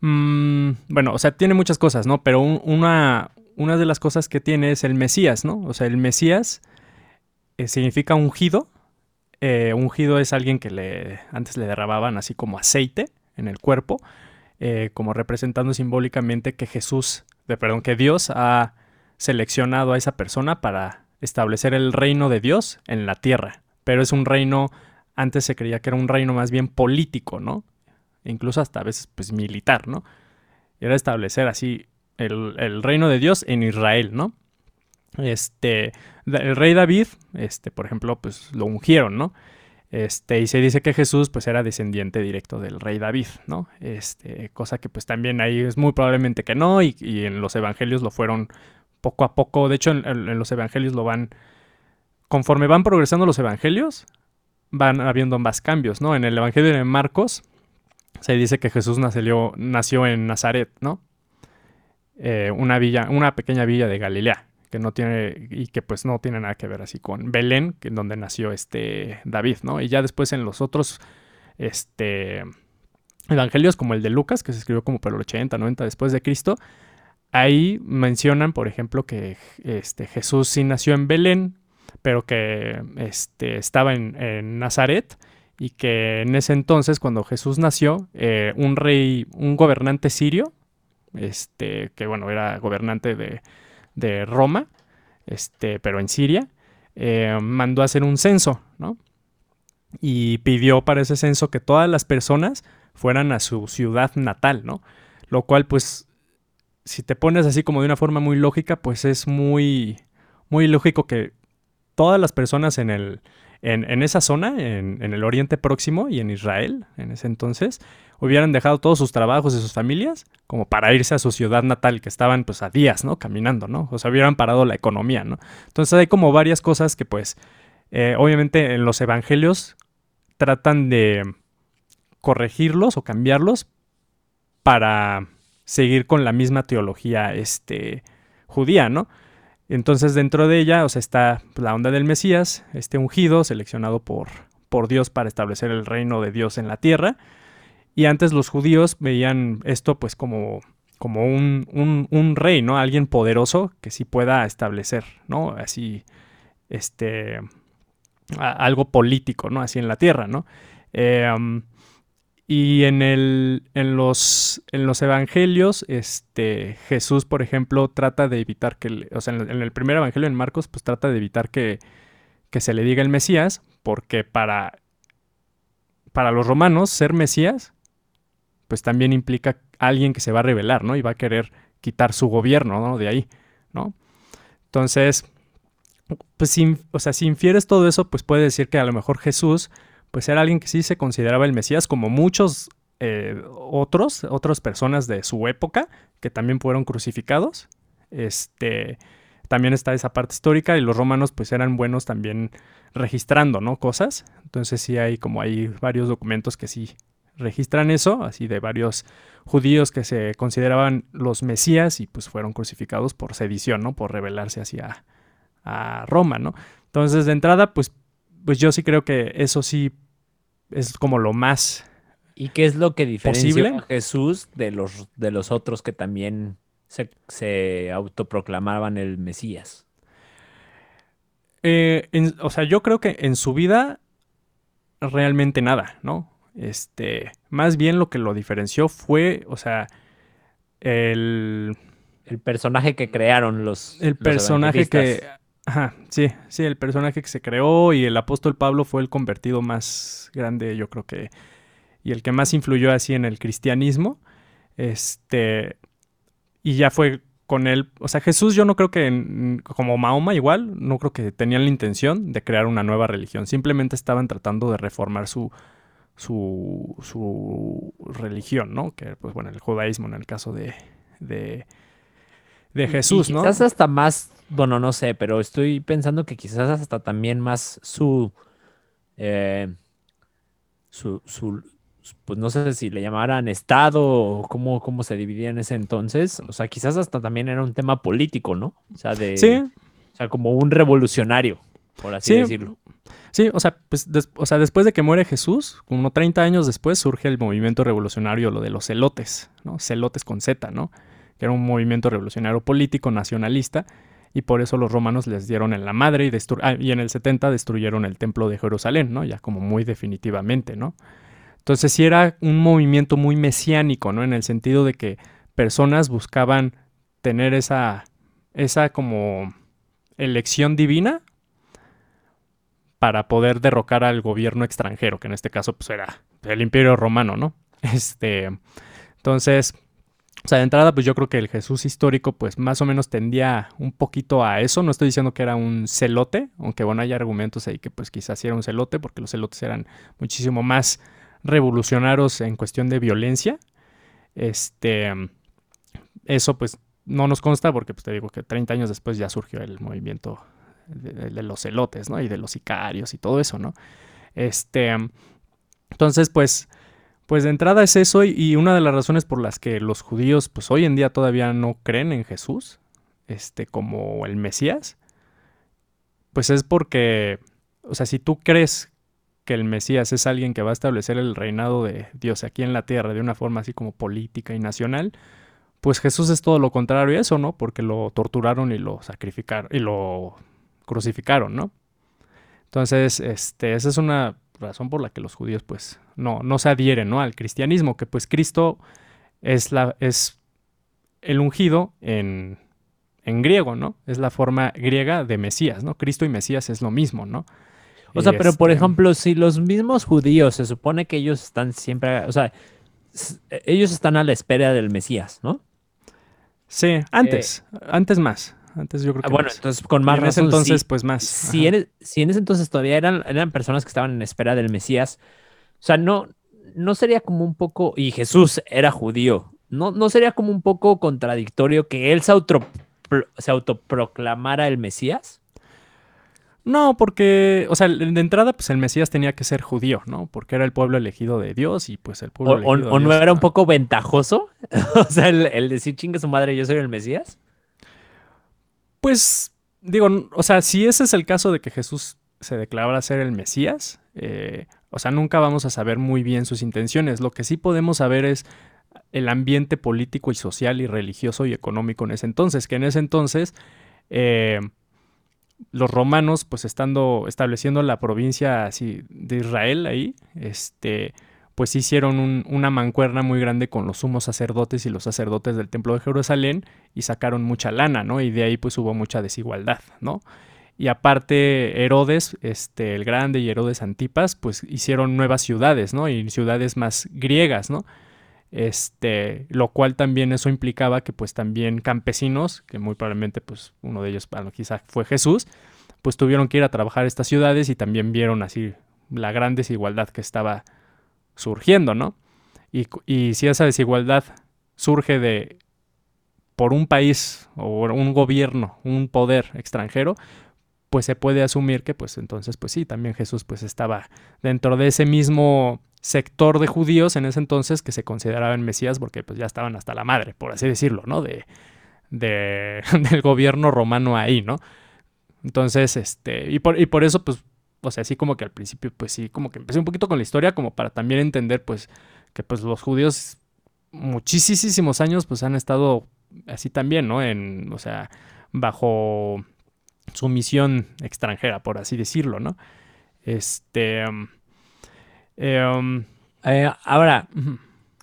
Mm, bueno, o sea, tiene muchas cosas, ¿no? Pero un- una, una de las cosas que tiene es el Mesías, ¿no? O sea, el Mesías eh, significa ungido. Eh, ungido es alguien que le antes le derramaban así como aceite en el cuerpo, eh, como representando simbólicamente que Jesús, de, perdón, que Dios ha seleccionado a esa persona para establecer el reino de Dios en la tierra. Pero es un reino, antes se creía que era un reino más bien político, ¿no? incluso hasta a veces pues militar, ¿no? Era establecer así el, el reino de Dios en Israel, ¿no? Este, el rey David, este, por ejemplo, pues lo ungieron, ¿no? Este, y se dice que Jesús pues era descendiente directo del rey David, ¿no? Este, cosa que pues también ahí es muy probablemente que no, y, y en los evangelios lo fueron poco a poco, de hecho en los evangelios lo van, conforme van progresando los evangelios, van habiendo más cambios, ¿no? En el evangelio de Marcos, se dice que Jesús nació, nació en Nazaret, ¿no? Eh, una villa, una pequeña villa de Galilea, que no tiene y que pues no tiene nada que ver así con Belén, que donde nació este David, ¿no? Y ya después en los otros este evangelios como el de Lucas, que se escribió como por el 80, 90 después de Cristo, ahí mencionan, por ejemplo, que este, Jesús sí nació en Belén, pero que este, estaba en, Nazaret y que en ese entonces, cuando Jesús nació, eh, un rey, un gobernante sirio, este, que bueno, era gobernante de, de Roma, este, pero en Siria, eh, mandó a hacer un censo, ¿no? Y pidió para ese censo que todas las personas fueran a su ciudad natal, ¿no? Lo cual, pues, si te pones así como de una forma muy lógica, pues es muy, muy lógico que todas las personas en, el, en, esa zona, en, en, el Oriente Próximo y en Israel, en ese entonces, hubieran dejado todos sus trabajos y sus familias como para irse a su ciudad natal, que estaban pues a días, ¿no? Caminando, ¿no? O sea, hubieran parado la economía, ¿no? Entonces hay como varias cosas que pues, eh, obviamente en los evangelios tratan de corregirlos o cambiarlos para seguir con la misma teología este, judía, ¿no? Entonces dentro de ella, o sea, está la onda del Mesías, este ungido, seleccionado por, por Dios para establecer el reino de Dios en la tierra. Y antes los judíos veían esto pues como, como un, un, rey, ¿no? Alguien poderoso que sí pueda establecer, ¿no? Así, este, algo político, ¿no? Así en la tierra, ¿no? Eh, y en, el, en, los, en los evangelios, este, Jesús, por ejemplo, trata de evitar que, o sea, en el, primer evangelio en Marcos, pues trata de evitar que, que se le diga el Mesías, porque para, para los romanos ser Mesías, pues también implica alguien que se va a rebelar, ¿no? Y va a querer quitar su gobierno, ¿no? De ahí, ¿no? Entonces, pues, si, o sea, si infieres todo eso, pues puede decir que a lo mejor Jesús pues era alguien que sí se consideraba el Mesías, como muchos eh, otros, otras personas de su época, que también fueron crucificados. Este, también está esa parte histórica y los romanos pues eran buenos también registrando, ¿no? Cosas. Entonces sí hay como hay varios documentos que sí registran eso, así de varios judíos que se consideraban los mesías y pues fueron crucificados por sedición, ¿no? Por rebelarse hacia a Roma, ¿no? Entonces de entrada pues pues yo sí creo que eso sí es como lo más ¿Y qué es lo que diferencia a Jesús de los, de los otros que también se, autoproclamaban el Mesías? Eh, o sea, yo creo que en su vida realmente nada, ¿no? Este, más bien lo que lo diferenció fue, o sea, el... El personaje que crearon los... El personaje que Ajá, sí, sí, el personaje que se creó y el apóstol Pablo fue el convertido más grande, yo creo que, y el que más influyó así en el cristianismo. Este, y ya fue con él, o sea, Jesús yo no creo que, como Mahoma igual, no creo que tenían la intención de crear una nueva religión, simplemente estaban tratando de reformar su, su, su religión, ¿no? Que, pues bueno, el judaísmo en el caso de, de, de Jesús, ¿no? Quizás hasta más bueno, no sé, pero estoy pensando que quizás hasta también más su, eh, su, su, pues no sé si le llamaran Estado o cómo, cómo se dividía en ese entonces. O sea, quizás hasta también era un tema político, ¿no? O sea, de, sí. o sea, como un revolucionario, por así decirlo. Sí, o sea, pues, o sea, después de que muere Jesús, como 30 años después, surge el movimiento revolucionario, lo de los celotes, ¿no? Celotes con Z, ¿no? Que era un movimiento revolucionario político nacionalista y por eso los romanos les dieron en la madre y, ah, en el 70 destruyeron el templo de Jerusalén, ¿no? Ya como muy definitivamente, ¿no? Entonces sí era un movimiento muy mesiánico, ¿no? En el sentido de que personas buscaban tener esa, esa como elección divina para poder derrocar al gobierno extranjero, que en este caso pues era el imperio romano, ¿no? Este, entonces, o sea, de entrada, pues yo creo que el Jesús histórico, pues más o menos tendía un poquito a eso. No estoy diciendo que era un celote, aunque bueno, hay argumentos ahí que pues quizás era un celote, porque los celotes eran muchísimo más revolucionarios en cuestión de violencia. Este, eso pues no nos consta porque pues te digo que 30 años después ya surgió el movimiento de, de los celotes, ¿no? Y de los sicarios y todo eso, ¿no? Este, entonces pues pues de entrada es eso y una de las razones por las que los judíos pues hoy en día todavía no creen en Jesús este, como el Mesías, pues es porque, o sea, si tú crees que el Mesías es alguien que va a establecer el reinado de Dios aquí en la tierra de una forma así como política y nacional, pues Jesús es todo lo contrario a eso, ¿no? Porque lo torturaron y lo sacrificaron y lo crucificaron, ¿no? Entonces, este, esa es una razón por la que los judíos, pues, no, no se adhieren, ¿no? Al cristianismo, que pues Cristo es la, es el ungido en, en griego, ¿no? Es la forma griega de Mesías, ¿no? Cristo y Mesías es lo mismo, ¿no? O sea, pero por Este, ejemplo, si los mismos judíos se supone que ellos están siempre, o sea, ellos están a la espera del Mesías, ¿no? Sí, antes, antes más. Antes yo creo Eh, Ah, que bueno, más. entonces con más en ese entonces, pues más. si, en, e- si en ese entonces todavía eran, eran personas que estaban en espera del Mesías, o sea, no, no sería como un poco, y Jesús era judío, no, no sería como un poco contradictorio que él se, auto, se autoproclamara el Mesías. No, porque, o sea, de entrada, pues el Mesías tenía que ser judío, ¿no? Porque era el pueblo elegido de Dios y pues el ¿O, pueblo o- elegido de o no era un poco ventajoso? o sea, el, el decir chingue su madre, yo soy el Mesías. Pues, digo, o sea, si ese es el caso de que Jesús se declarara ser el Mesías, eh, o sea, nunca vamos a saber muy bien sus intenciones. Lo que sí podemos saber es el ambiente político y social y religioso y económico en ese entonces, que en ese entonces eh, los romanos, pues estando estableciendo la provincia así de Israel ahí, este, pues hicieron un- una mancuerna muy grande con los sumos sacerdotes y los sacerdotes del templo de Jerusalén y sacaron mucha lana, ¿no? Y de ahí pues hubo mucha desigualdad, ¿no? Y aparte Herodes, este, el Grande y Herodes Antipas, pues hicieron nuevas ciudades, ¿no? Y ciudades más griegas, ¿no? Este, lo cual también eso implicaba que pues también campesinos, que muy probablemente pues uno de ellos bueno, quizá fue Jesús, pues tuvieron que ir a trabajar estas ciudades y también vieron así la gran desigualdad que estaba surgiendo, ¿no? Y, y si esa desigualdad surge de por un país o un gobierno, un poder extranjero, pues se puede asumir que pues entonces pues sí, también Jesús pues estaba dentro de ese mismo sector de judíos en ese entonces que se consideraban mesías porque pues ya estaban hasta la madre, por así decirlo, ¿no? De, de- del gobierno romano ahí, ¿no? Entonces, este, y por, y por eso pues, o sea, así como que al principio pues sí, como que empecé un poquito con la historia como para también entender pues que pues los judíos muchísimos años pues han estado así también, ¿no? En, o sea, bajo sumisión extranjera, por así decirlo, ¿no? Este... eh, um, Eh, ahora,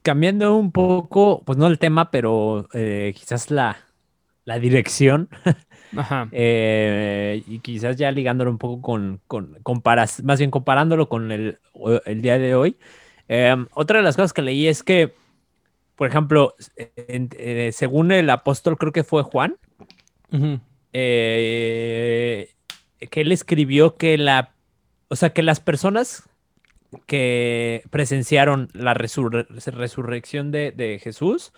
cambiando un poco, pues no el tema, pero eh, quizás la, la dirección, Ajá. eh, y quizás ya ligándolo un poco con, con comparas, más bien comparándolo con el, el día de hoy. eh, otra de las cosas que leí es que, por ejemplo, en- eh, según el apóstol, creo que fue Juan, eh, que él escribió que la, o sea, que las personas que presenciaron la resurre- resurrección de, de Jesús,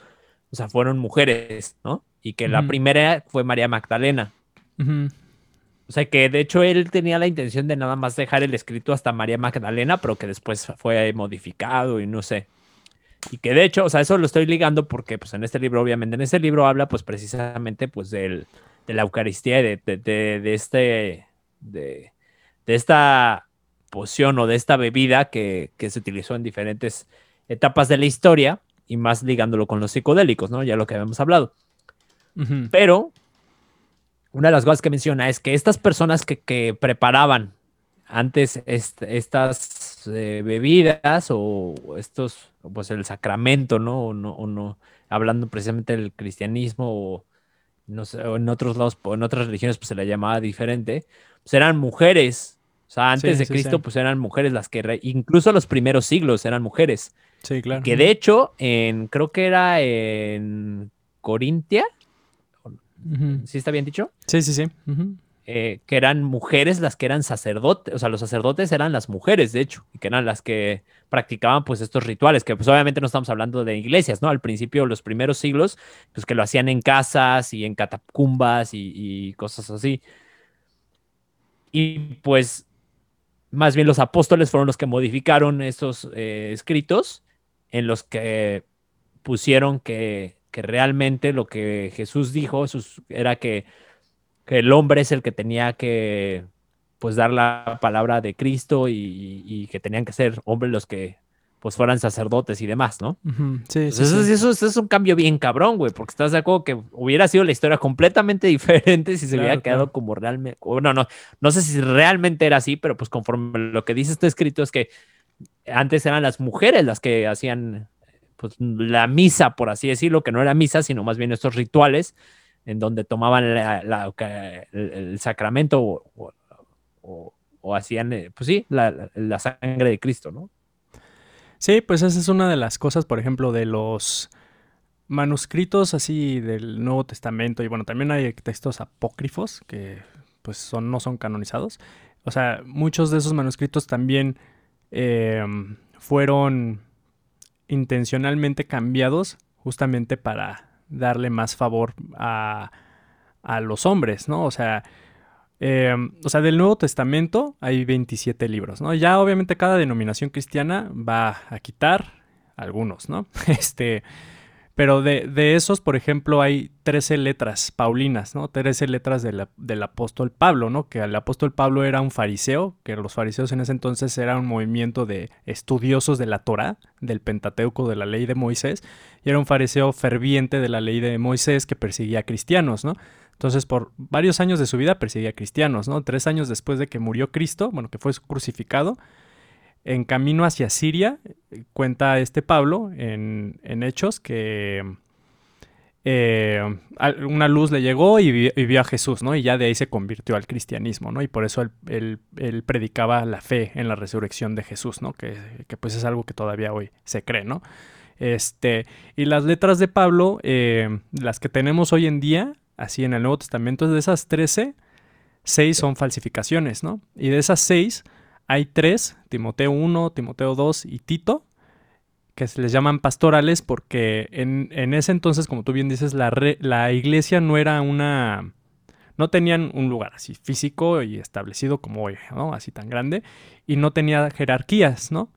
o sea, fueron mujeres, ¿no? Y que la primera fue María Magdalena. O sea, que de hecho él tenía la intención de nada más dejar el escrito hasta María Magdalena, pero que después fue modificado y no sé. Y que de hecho, o sea, eso lo estoy ligando porque pues en este libro, obviamente, en este libro habla pues precisamente pues del, de la Eucaristía y de, de, de- de este, de, de esta poción o de esta bebida que, que se utilizó en diferentes etapas de la historia y más ligándolo con los psicodélicos, ¿no? Ya lo que habíamos hablado. Pero una de las cosas que menciona es que estas personas que, que preparaban antes est- estas eh, bebidas o estos, pues el sacramento, ¿no? O no, o no hablando precisamente del cristianismo o no sé, o en otros lados, en otras religiones pues se le llamaba diferente, pues eran mujeres. O sea, antes Sí, de sí, Cristo sí. pues eran mujeres las que, re- incluso los primeros siglos eran mujeres. Sí, claro. Que de hecho, en, creo que era en Corintia, ¿sí está bien dicho? Sí, sí, sí. Eh, que eran mujeres las que eran sacerdotes, o sea, los sacerdotes eran las mujeres, de hecho, y que eran las que practicaban pues estos rituales, que pues obviamente no estamos hablando de iglesias, ¿no? Al principio, los primeros siglos, pues que lo hacían en casas y en catacumbas y, y cosas así. Y pues más bien los apóstoles fueron los que modificaron estos eh, escritos en los que pusieron que, que realmente lo que Jesús dijo era que, que, el hombre es el que tenía que pues dar la palabra de Cristo y, y que tenían que ser hombres los que pues fueran sacerdotes y demás, ¿no? Sí, sí, eso, es un cambio bien cabrón, güey, porque estás de acuerdo que hubiera sido la historia completamente diferente si se hubiera quedado como realmente, no, no, no sé si realmente era así, pero pues conforme lo que dice este escrito es que antes eran las mujeres las que hacían pues la misa, por así decirlo, que no era misa, sino más bien estos rituales en donde tomaban el, sacramento o, hacían, eh, pues sí, la sangre de Cristo, ¿no? Sí, pues esa es una de las cosas, por ejemplo, de los manuscritos así del Nuevo Testamento y bueno, también hay textos apócrifos que pues son, no son canonizados. O sea, muchos de esos manuscritos también em, fueron intencionalmente cambiados justamente para darle más favor a, a los hombres, ¿no? O sea, Em, o sea, del Nuevo Testamento hay 27 libros, ¿no? Ya obviamente cada denominación cristiana va a quitar algunos, ¿no? Este, pero de, esos, por ejemplo, hay 13 letras paulinas, ¿no? 13 letras del apóstol Pablo, ¿no? Que el apóstol Pablo era un fariseo, que los fariseos en ese entonces era un movimiento de estudiosos de la Torah, del Pentateuco, de la ley de Moisés, y era un fariseo ferviente de la ley de Moisés que perseguía a cristianos, ¿no? Entonces, por varios años de su vida perseguía a cristianos, ¿no? Tres años después de que murió Cristo, bueno, que fue crucificado, en camino hacia Siria, cuenta este Pablo en, Hechos que eh, una luz le llegó y, vio a Jesús, ¿no? Y ya de ahí se convirtió al cristianismo, ¿no? Y por eso él, predicaba la fe en la resurrección de Jesús, ¿no? Que, pues es algo que todavía hoy se cree, ¿no? Este, y las letras de Pablo, eh, las que tenemos hoy en día, así en el Nuevo Testamento, de esas 13, 6 son falsificaciones, ¿no? Y de esas 6 hay 3, Timoteo 1, Timoteo 2 y Tito, que se les llaman pastorales porque en, ese entonces, como tú bien dices, la, la iglesia no era una... No tenían un lugar así físico y establecido como hoy, ¿no? Así tan grande. Y no tenía jerarquías, ¿no?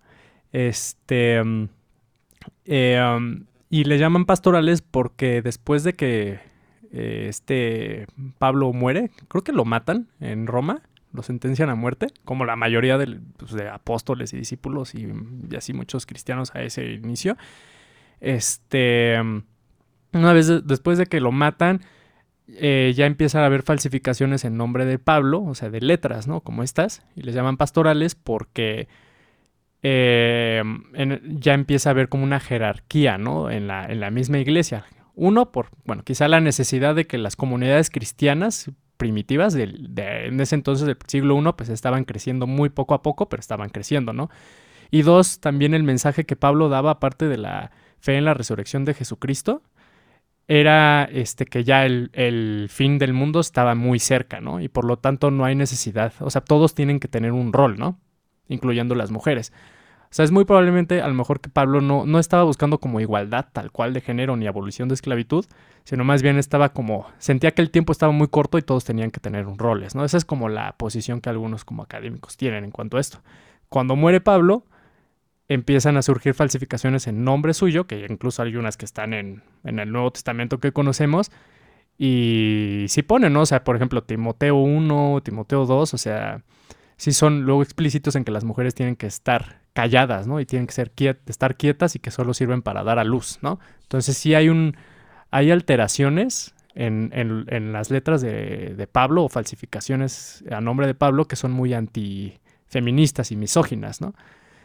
Este... Eh, um, y le llaman pastorales porque después de que eh, este Pablo muere, creo que lo matan en Roma, lo sentencian a muerte, como la mayoría pues, de, apóstoles y discípulos y, así muchos cristianos a ese inicio. Este, una vez después de que lo matan, eh, ya empiezan a haber falsificaciones en nombre de Pablo, o sea, de letras, ¿no? Como estas, y les llaman pastorales porque eh, ya empieza a haber como una jerarquía, ¿no? En la, en la misma iglesia. Uno, por, bueno, quizá la necesidad de que las comunidades cristianas primitivas de, en ese entonces del siglo I, pues estaban creciendo muy poco a poco, pero estaban creciendo, ¿no? Y dos, también el mensaje que Pablo daba, aparte de la fe en la resurrección de Jesucristo, era este, que ya el, el, fin del mundo estaba muy cerca, ¿no? Y por lo tanto no hay necesidad, o sea, todos tienen que tener un rol, ¿no? Incluyendo las mujeres. O sea, es muy probablemente a lo mejor que Pablo no, no estaba buscando como igualdad tal cual de género ni abolición de esclavitud, sino más bien estaba como, sentía que el tiempo estaba muy corto y todos tenían que tener un roles, ¿no? Esa es como la posición que algunos como académicos tienen en cuanto a esto. Cuando muere Pablo, empiezan a surgir falsificaciones en nombre suyo, que incluso hay unas que están en, en el Nuevo Testamento que conocemos, y sí ponen, ¿no? O sea, por ejemplo, Timoteo 1, Timoteo 2, o sea, sí son luego explícitos en que las mujeres tienen que estar calladas, ¿no? Y tienen que ser estar quietas y que solo sirven para dar a luz, ¿no? Entonces sí hay un hay alteraciones en, en, las letras de, de, Pablo o falsificaciones a nombre de Pablo que son muy antifeministas y misóginas, ¿no?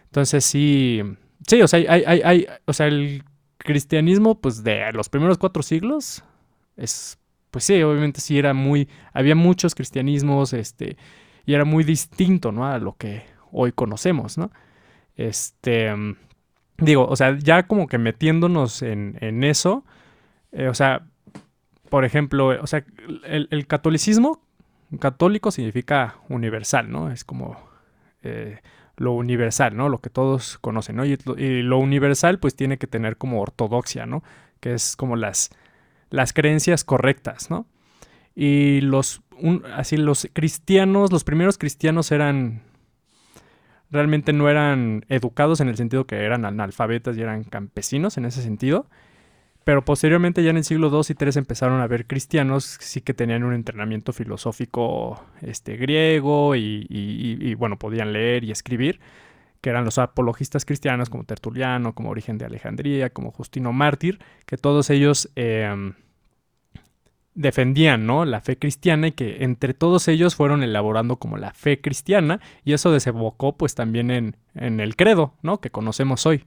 Entonces sí, sí, o sea, hay, hay, hay, o sea, el cristianismo, pues de los primeros cuatro siglos, es, pues sí, obviamente sí era muy, había muchos cristianismos, este, y era muy distinto, ¿no? A lo que hoy conocemos, ¿no? Este, digo, o sea, ya como que metiéndonos en, en eso, eh, o sea, por ejemplo, o sea, el, catolicismo, católico significa universal, ¿no? Es como eh, lo universal, ¿no? Lo que todos conocen, ¿no? Y, lo universal pues tiene que tener como ortodoxia, ¿no? Que es como las, las creencias correctas, ¿no? Y los, así los cristianos, los primeros cristianos eran, realmente no eran educados en el sentido que eran analfabetas y eran campesinos en ese sentido, Pero posteriormente ya en el siglo II y III empezaron a ver cristianos sí que tenían un entrenamiento filosófico este, griego y, y, bueno, podían leer y escribir, que eran los apologistas cristianos como Tertuliano, como Origen de Alejandría, como Justino Mártir, que todos ellos em, defendían ¿no? la fe cristiana y que entre todos ellos fueron elaborando como la fe cristiana y eso desembocó pues también en, en el credo ¿no? que conocemos hoy.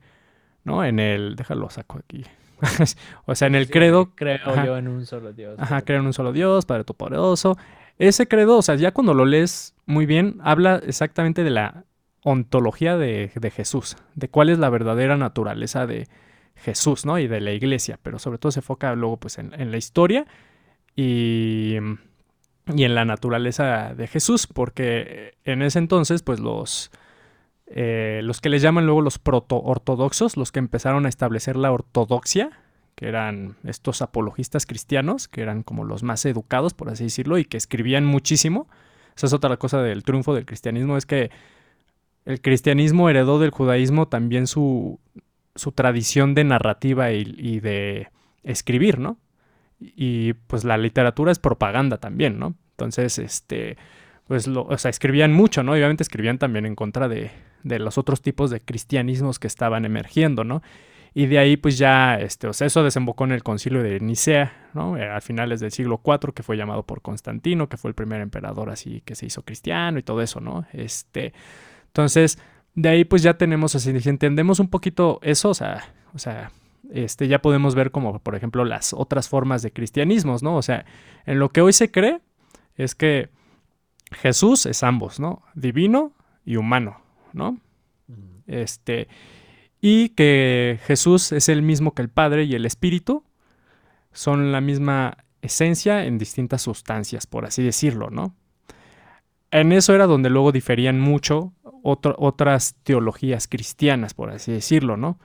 ¿no? En el, déjalo saco aquí, o sea, en el credo. Creo yo en un solo Dios. Ajá, creo en un solo Dios, Padre Todopoderoso. Ese credo, o sea, ya cuando lo lees muy bien, habla exactamente de la ontología de, Jesús, de cuál es la verdadera naturaleza de Jesús, ¿no? Y de la iglesia, pero sobre todo se enfoca luego pues en, la historia y, y, en la naturaleza de Jesús, porque en ese entonces pues los, eh, los que les llaman luego los proto-ortodoxos, los que empezaron a establecer la ortodoxia, que eran estos apologistas cristianos, que eran como los más educados, por así decirlo, y que escribían muchísimo. Esa es otra cosa del triunfo del cristianismo, es que el cristianismo heredó del judaísmo también su, su tradición de narrativa y, de escribir, ¿no? Y pues la literatura es propaganda también, ¿no? Entonces, este, pues, lo, o sea, escribían mucho, ¿no? obviamente escribían también en contra de, de los otros tipos de cristianismos que estaban emergiendo, ¿no? Y de ahí pues ya, este, o sea, eso desembocó en el concilio de Nicea, ¿no? Eh, a finales del siglo IV, que fue llamado por Constantino, que fue el primer emperador así que se hizo cristiano y todo eso, ¿no? Este, entonces, de ahí pues ya tenemos, así, entendemos un poquito eso, o sea, o sea, este, ya podemos ver como, por ejemplo, las otras formas de cristianismos, ¿no? O sea, en lo que hoy se cree es que Jesús es ambos, ¿no? Divino y humano, ¿no? Este, y que Jesús es el mismo que el Padre y el Espíritu, son la misma esencia en distintas sustancias, por así decirlo, ¿no? En eso era donde luego diferían mucho otras teologías cristianas, por así decirlo, ¿no?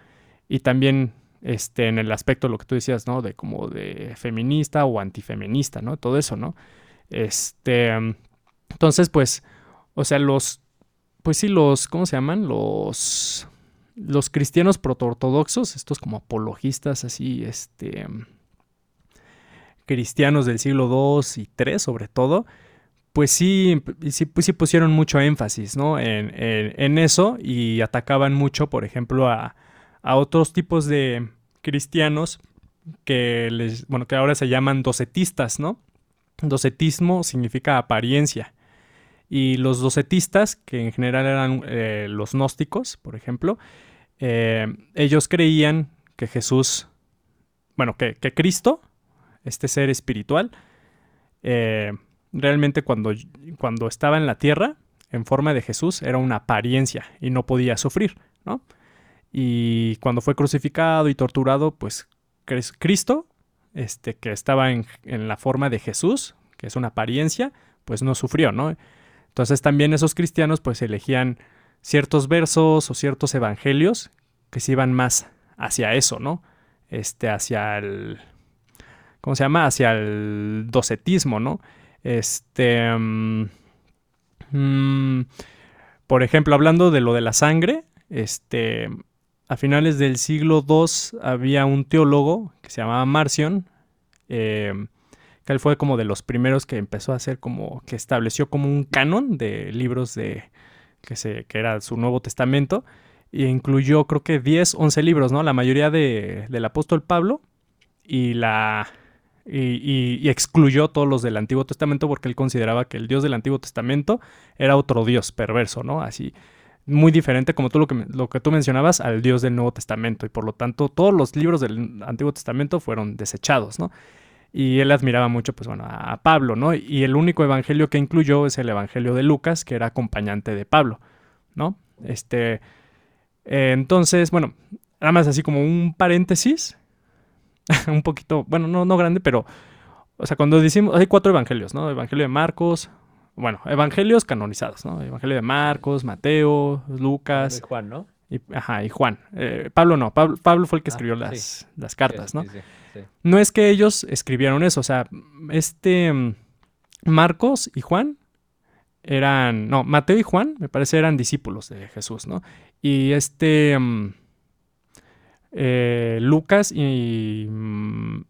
Y también este, en el aspecto, lo que tú decías, ¿no? De como de feminista o antifeminista, ¿no? Todo eso, ¿no? Este, entonces, pues, o sea, los pues sí, los, ¿cómo se llaman? Los, los cristianos protoortodoxos, estos como apologistas así, este, cristianos del siglo II y III sobre todo, pues sí, sí, pues sí pusieron mucho énfasis, ¿no? En, en, eso y atacaban mucho, por ejemplo, a, a otros tipos de cristianos que les, bueno, que ahora se llaman docetistas, ¿no? Docetismo significa apariencia. Y los docetistas, que en general eran eh, los gnósticos, por ejemplo, eh, ellos creían que Jesús, bueno, que, Cristo, este ser espiritual, eh, realmente cuando, cuando estaba en la tierra, en forma de Jesús, era una apariencia y no podía sufrir, ¿no? Y cuando fue crucificado y torturado, pues Cristo, este, que estaba en, en la forma de Jesús, que es una apariencia, pues no sufrió, ¿no? Entonces también esos cristianos pues elegían ciertos versos o ciertos evangelios que se iban más hacia eso, ¿no? Este, hacia el, ¿cómo se llama? Hacia el docetismo, ¿no? Este, mm, mm, por ejemplo, hablando de lo de la sangre, este, a finales del siglo II había un teólogo que se llamaba Marcion, eh, que él fue como de los primeros que empezó a hacer como, que estableció como un canon de libros de, que, se, que era su Nuevo Testamento, e incluyó creo que 10, 11 libros, ¿no? La mayoría de, del apóstol Pablo y la... Y, excluyó todos los del Antiguo Testamento porque él consideraba que el Dios del Antiguo Testamento era otro Dios perverso, ¿no? Así, muy diferente, como tú lo que, lo que tú mencionabas, al Dios del Nuevo Testamento. Y por lo tanto, todos los libros del Antiguo Testamento fueron desechados, ¿no? y él admiraba mucho, pues bueno, a Pablo, ¿no? Y el único evangelio que incluyó es el evangelio de Lucas, que era acompañante de Pablo, ¿no? Este, eh, entonces, bueno, nada más así como un paréntesis, un poquito, bueno, no, no grande, pero, o sea, cuando decimos, hay cuatro evangelios, ¿no? Evangelio de Marcos, bueno, evangelios canonizados, ¿no? Evangelio de Marcos, Mateo, Lucas. Y Juan, ¿no? Y, ajá, y Juan. Eh, Pablo no, Pablo, Pablo, fue el que ah, escribió las, las cartas, ¿no? No es que ellos escribieron eso, o sea, este mm, Marcos y Juan eran, no, Mateo y Juan, me parece, eran discípulos de Jesús, ¿no? Y este, mm, eh, Lucas y mm,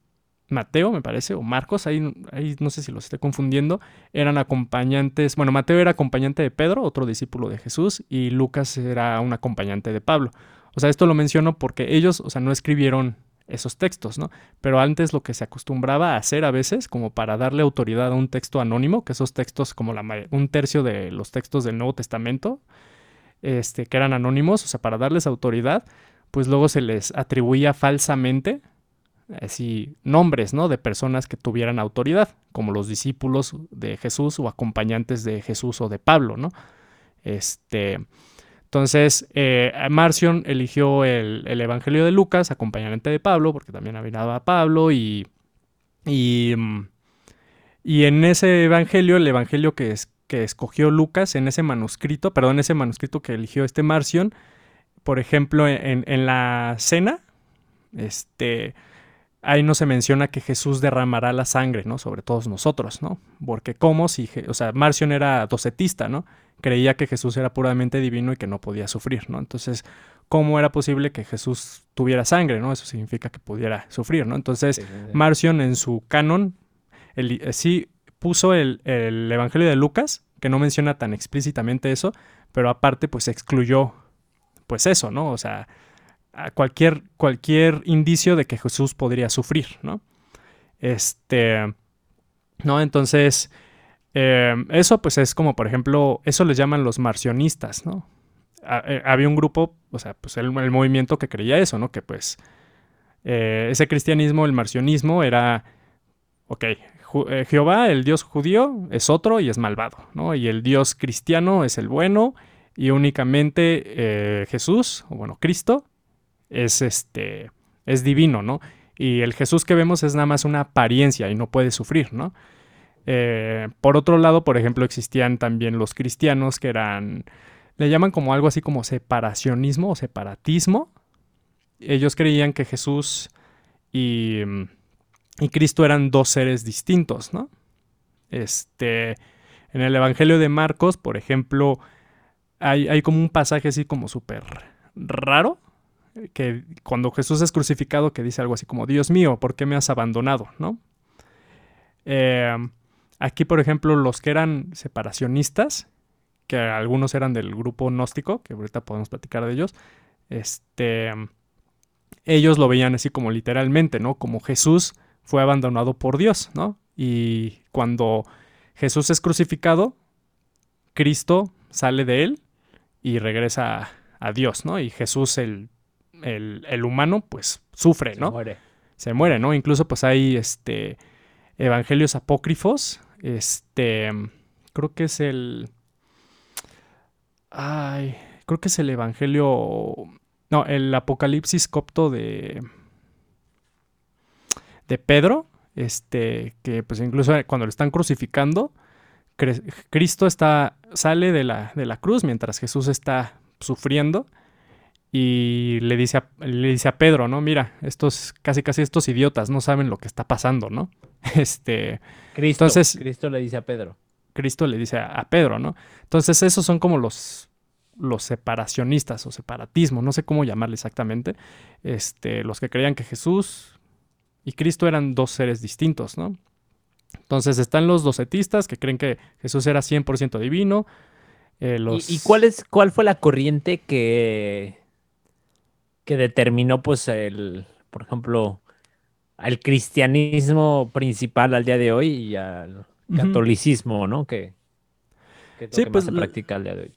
Mateo, me parece, o Marcos, ahí, ahí no sé si los estoy confundiendo, eran acompañantes, bueno, Mateo era acompañante de Pedro, otro discípulo de Jesús, y Lucas era un acompañante de Pablo. O sea, esto lo menciono porque ellos, o sea, no escribieron esos textos, ¿no? Pero antes lo que se acostumbraba a hacer a veces, como para darle autoridad a un texto anónimo, que esos textos, como la, un tercio de los textos del Nuevo Testamento, este, que eran anónimos, o sea, para darles autoridad, pues luego se les atribuía falsamente así nombres, ¿no? De personas que tuvieran autoridad, como los discípulos de Jesús o acompañantes de Jesús o de Pablo, ¿no? Este, entonces, eh, Marcion eligió el, Evangelio de Lucas, acompañante de Pablo, porque también había Pablo, y, y, y, en ese Evangelio, el Evangelio que, es, que escogió Lucas, en ese manuscrito, perdón, ese manuscrito que eligió este Marcion, por ejemplo, en, en la cena, este, ahí no se menciona que Jesús derramará la sangre, ¿no? Sobre todos nosotros, ¿no? Porque cómo si, o sea, Marcion era docetista, ¿no? Creía que Jesús era puramente divino y que no podía sufrir, ¿no? Entonces, ¿cómo era posible que Jesús tuviera sangre, ¿no? Eso significa que pudiera sufrir, ¿no? Entonces, Marcion en su canon eh, sí puso el, el Evangelio de Lucas, que no menciona tan explícitamente eso, pero aparte, pues excluyó, pues eso, ¿no? O sea, cualquier, cualquier indicio de que Jesús podría sufrir, ¿no? Este, ¿no? Entonces, eh, eso pues es como, por ejemplo, eso les llaman los marcionistas, ¿no? Eh, había un grupo, o sea, pues el, movimiento que creía eso, ¿no? Que pues eh, ese cristianismo, el marcionismo, era, ok, Jehová, el Dios judío, es otro y es malvado, ¿no? Y el Dios cristiano es el bueno y únicamente Jesús, o bueno, Cristo, es este es divino, ¿no? Y el Jesús que vemos es nada más una apariencia y no puede sufrir, ¿no? Eh, por otro lado, por ejemplo, existían también los cristianos que eran, le llaman como algo así como separacionismo o separatismo. Ellos creían que Jesús y, y Cristo eran dos seres distintos, ¿no? Este, en el Evangelio de Marcos, por ejemplo, hay, hay como un pasaje así como súper raro, que cuando Jesús es crucificado, que dice algo así como, Dios mío, ¿por qué me has abandonado? ¿no? Eh, aquí, por ejemplo, los que eran separacionistas, que algunos eran del grupo gnóstico, que ahorita podemos platicar de ellos, este, ellos lo veían así como literalmente, ¿no? Como Jesús fue abandonado por Dios, ¿no? Y cuando Jesús es crucificado, Cristo sale de él y regresa a Dios, ¿no? Y Jesús, el el, humano pues sufre, ¿no? Se muere. Se muere, ¿no? Incluso pues hay este evangelios apócrifos, este creo que es el ay, creo que es el evangelio no, el Apocalipsis copto de de Pedro, este que pues incluso cuando lo están crucificando Cristo está sale de la, de la cruz mientras Jesús está sufriendo y le dice, a, le dice a Pedro, ¿no? Mira, estos, casi casi estos idiotas no saben lo que está pasando, ¿no? Este. Cristo, entonces, Cristo le dice a Pedro. Cristo le dice a, Pedro, ¿no? Entonces, esos son como los, los separacionistas o separatismo, no sé cómo llamarle exactamente. Este, los que creían que Jesús y Cristo eran dos seres distintos, ¿no? Entonces están los docetistas que creen que Jesús era 100% divino. Eh, ¿Y, cuál, es, cuál fue la corriente que, que determinó, pues, el, por ejemplo, al cristianismo principal al día de hoy y al catolicismo, ¿no? Que, que, sí, pues, se practica al día de hoy.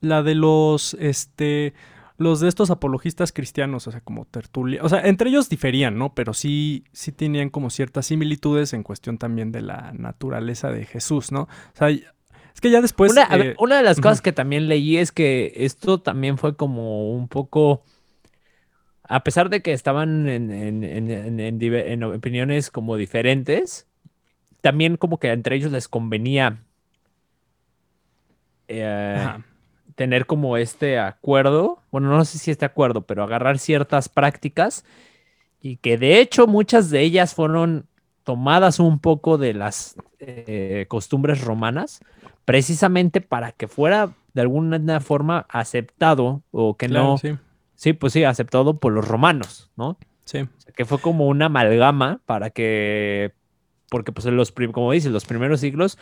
La de los, este, los de estos apologistas cristianos, o sea, como tertulia, o sea, entre ellos diferían, ¿no? Pero sí, sí tenían como ciertas similitudes en cuestión también de la naturaleza de Jesús, ¿no? O sea, es que ya después... Una, eh, una de las cosas que también leí es que esto también fue como un poco a pesar de que estaban en, opiniones como diferentes, también como que entre ellos les convenía eh, tener como este acuerdo, bueno, no sé si este acuerdo, pero agarrar ciertas prácticas y que de hecho muchas de ellas fueron tomadas un poco de las eh, costumbres romanas, precisamente para que fuera de alguna forma aceptado o que no sí, pues sí, aceptado por los romanos, ¿no? Sí. O sea, que fue como una amalgama para que, porque pues los, como dices, los primeros siglos,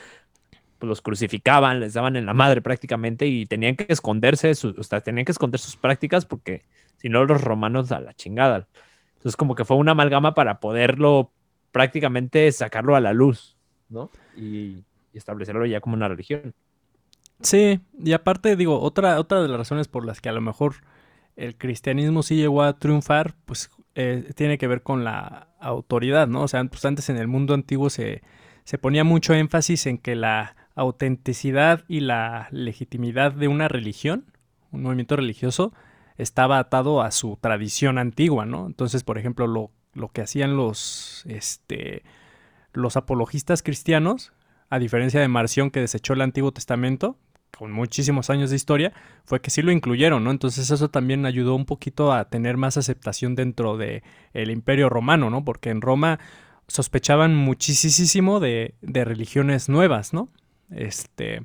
pues los crucificaban, les daban en la madre prácticamente y tenían que esconderse, de sus- o sea, tenían que esconder sus prácticas porque si no los romanos a la chingada. Entonces como que fue una amalgama para poderlo prácticamente sacarlo a la luz, ¿no? Y, y establecerlo ya como una religión. Sí, y aparte digo, otra, otra de las razones por las que a lo mejor el cristianismo sí llegó a triunfar, pues eh, tiene que ver con la autoridad, ¿no? O sea, pues antes en el mundo antiguo se, se ponía mucho énfasis en que la autenticidad y la legitimidad de una religión, un movimiento religioso, estaba atado a su tradición antigua, ¿no? Entonces, por ejemplo, lo, lo que hacían los, este, los apologistas cristianos, a diferencia de Marción que desechó el Antiguo Testamento, con muchísimos años de historia, fue que sí lo incluyeron, ¿no? Entonces eso también ayudó un poquito a tener más aceptación dentro del el Imperio Romano, ¿no? Porque en Roma sospechaban muchísimo de, de religiones nuevas, ¿no? Este,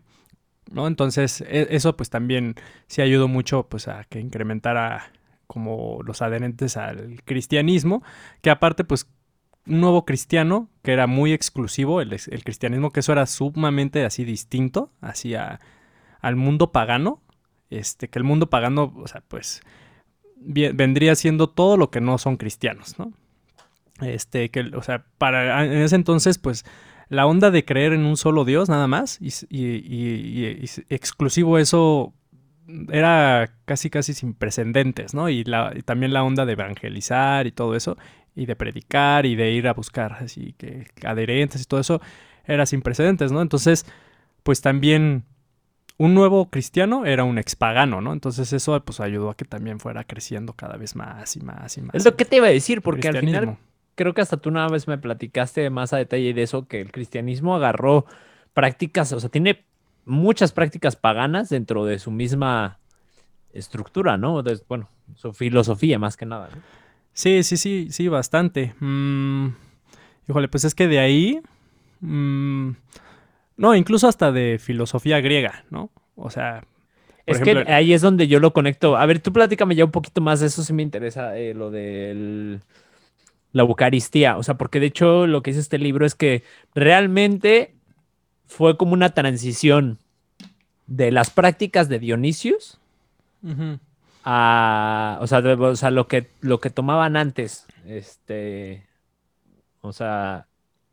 ¿no? Entonces e- eso pues también sí ayudó mucho pues a que incrementara como los adherentes al cristianismo, que aparte pues un nuevo cristiano que era muy exclusivo, el, el cristianismo, que eso era sumamente así distinto hacia al mundo pagano, este, que el mundo pagano, o sea, pues vendría siendo todo lo que no son cristianos, ¿no? Este, que, o sea, para en ese entonces, pues la onda de creer en un solo Dios nada más y, exclusivo eso era casi casi sin precedentes, ¿no? Y también la onda de evangelizar y todo eso, y de predicar y de ir a buscar así que adherentes y todo eso era sin precedentes, ¿no? Entonces, pues también un nuevo cristiano era un expagano, ¿no? Entonces eso pues ayudó a que también fuera creciendo cada vez más y más y más. Es lo que te iba a decir, porque al final creo que hasta tú una vez me platicaste más a detalle de eso, que el cristianismo agarró prácticas, o sea, tiene muchas prácticas paganas dentro de su misma estructura, ¿no? De- bueno, su filosofía más que nada. ¿no? Sí, sí, sí, sí, bastante. Mm, híjole, pues es que de ahí... mm, no, incluso hasta de filosofía griega, ¿no? O sea... por Es ejemplo, que ahí es donde yo lo conecto. A ver, tú platícame ya un poquito más de eso, si me interesa eh, lo de la Eucaristía. O sea, porque de hecho lo que dice este libro es que realmente fue como una transición de las prácticas de Dionisios a, o sea, de- o sea, lo que lo que tomaban antes, este, o sea,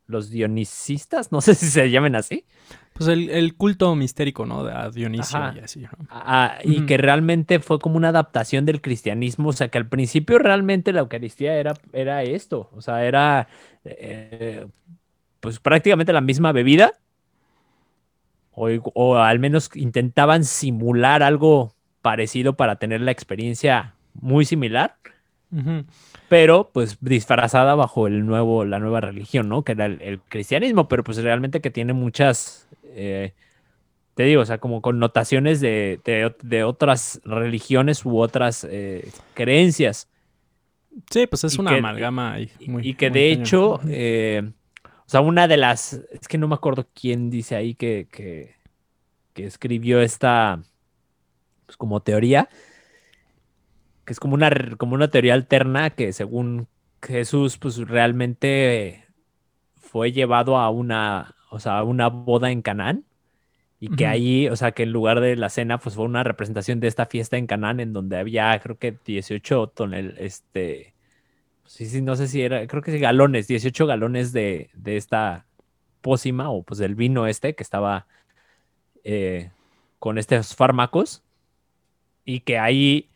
los dionisistas, no sé si se llamen así, Pues el, el culto mistérico, ¿no? A Dionisio Ajá. y así, ¿no? a- y que realmente fue como una adaptación del cristianismo, o sea, que al principio realmente la Eucaristía era, era esto, o sea, era eh, pues prácticamente la misma bebida, o, o al menos intentaban simular algo parecido para tener la experiencia muy similar. Pero pues disfrazada bajo el nuevo, la nueva religión, ¿no? Que era el, el cristianismo, pero pues realmente que tiene muchas, eh, te digo, o sea, como connotaciones de, de ot- de otras religiones u otras eh, creencias. Sí, pues es Y una que- amalgama ahí. Y, muy- y que muy de hecho, eh, o sea, una de las, es que no me acuerdo quién dice ahí que, que, que escribió esta, pues como teoría, que es como una, como una teoría alterna que según Jesús, pues realmente fue llevado a una, o sea, a una boda en Canaán. Y que Ujú. ahí, o sea, que en lugar de la cena, pues fue una representación de esta fiesta en Canaán, en donde había, creo que 18 tonel, este, sí, sí, no sé si era, creo que sí, galones, 18 galones de, de esta pócima o pues del vino este que estaba eh, con estos fármacos y que ahí,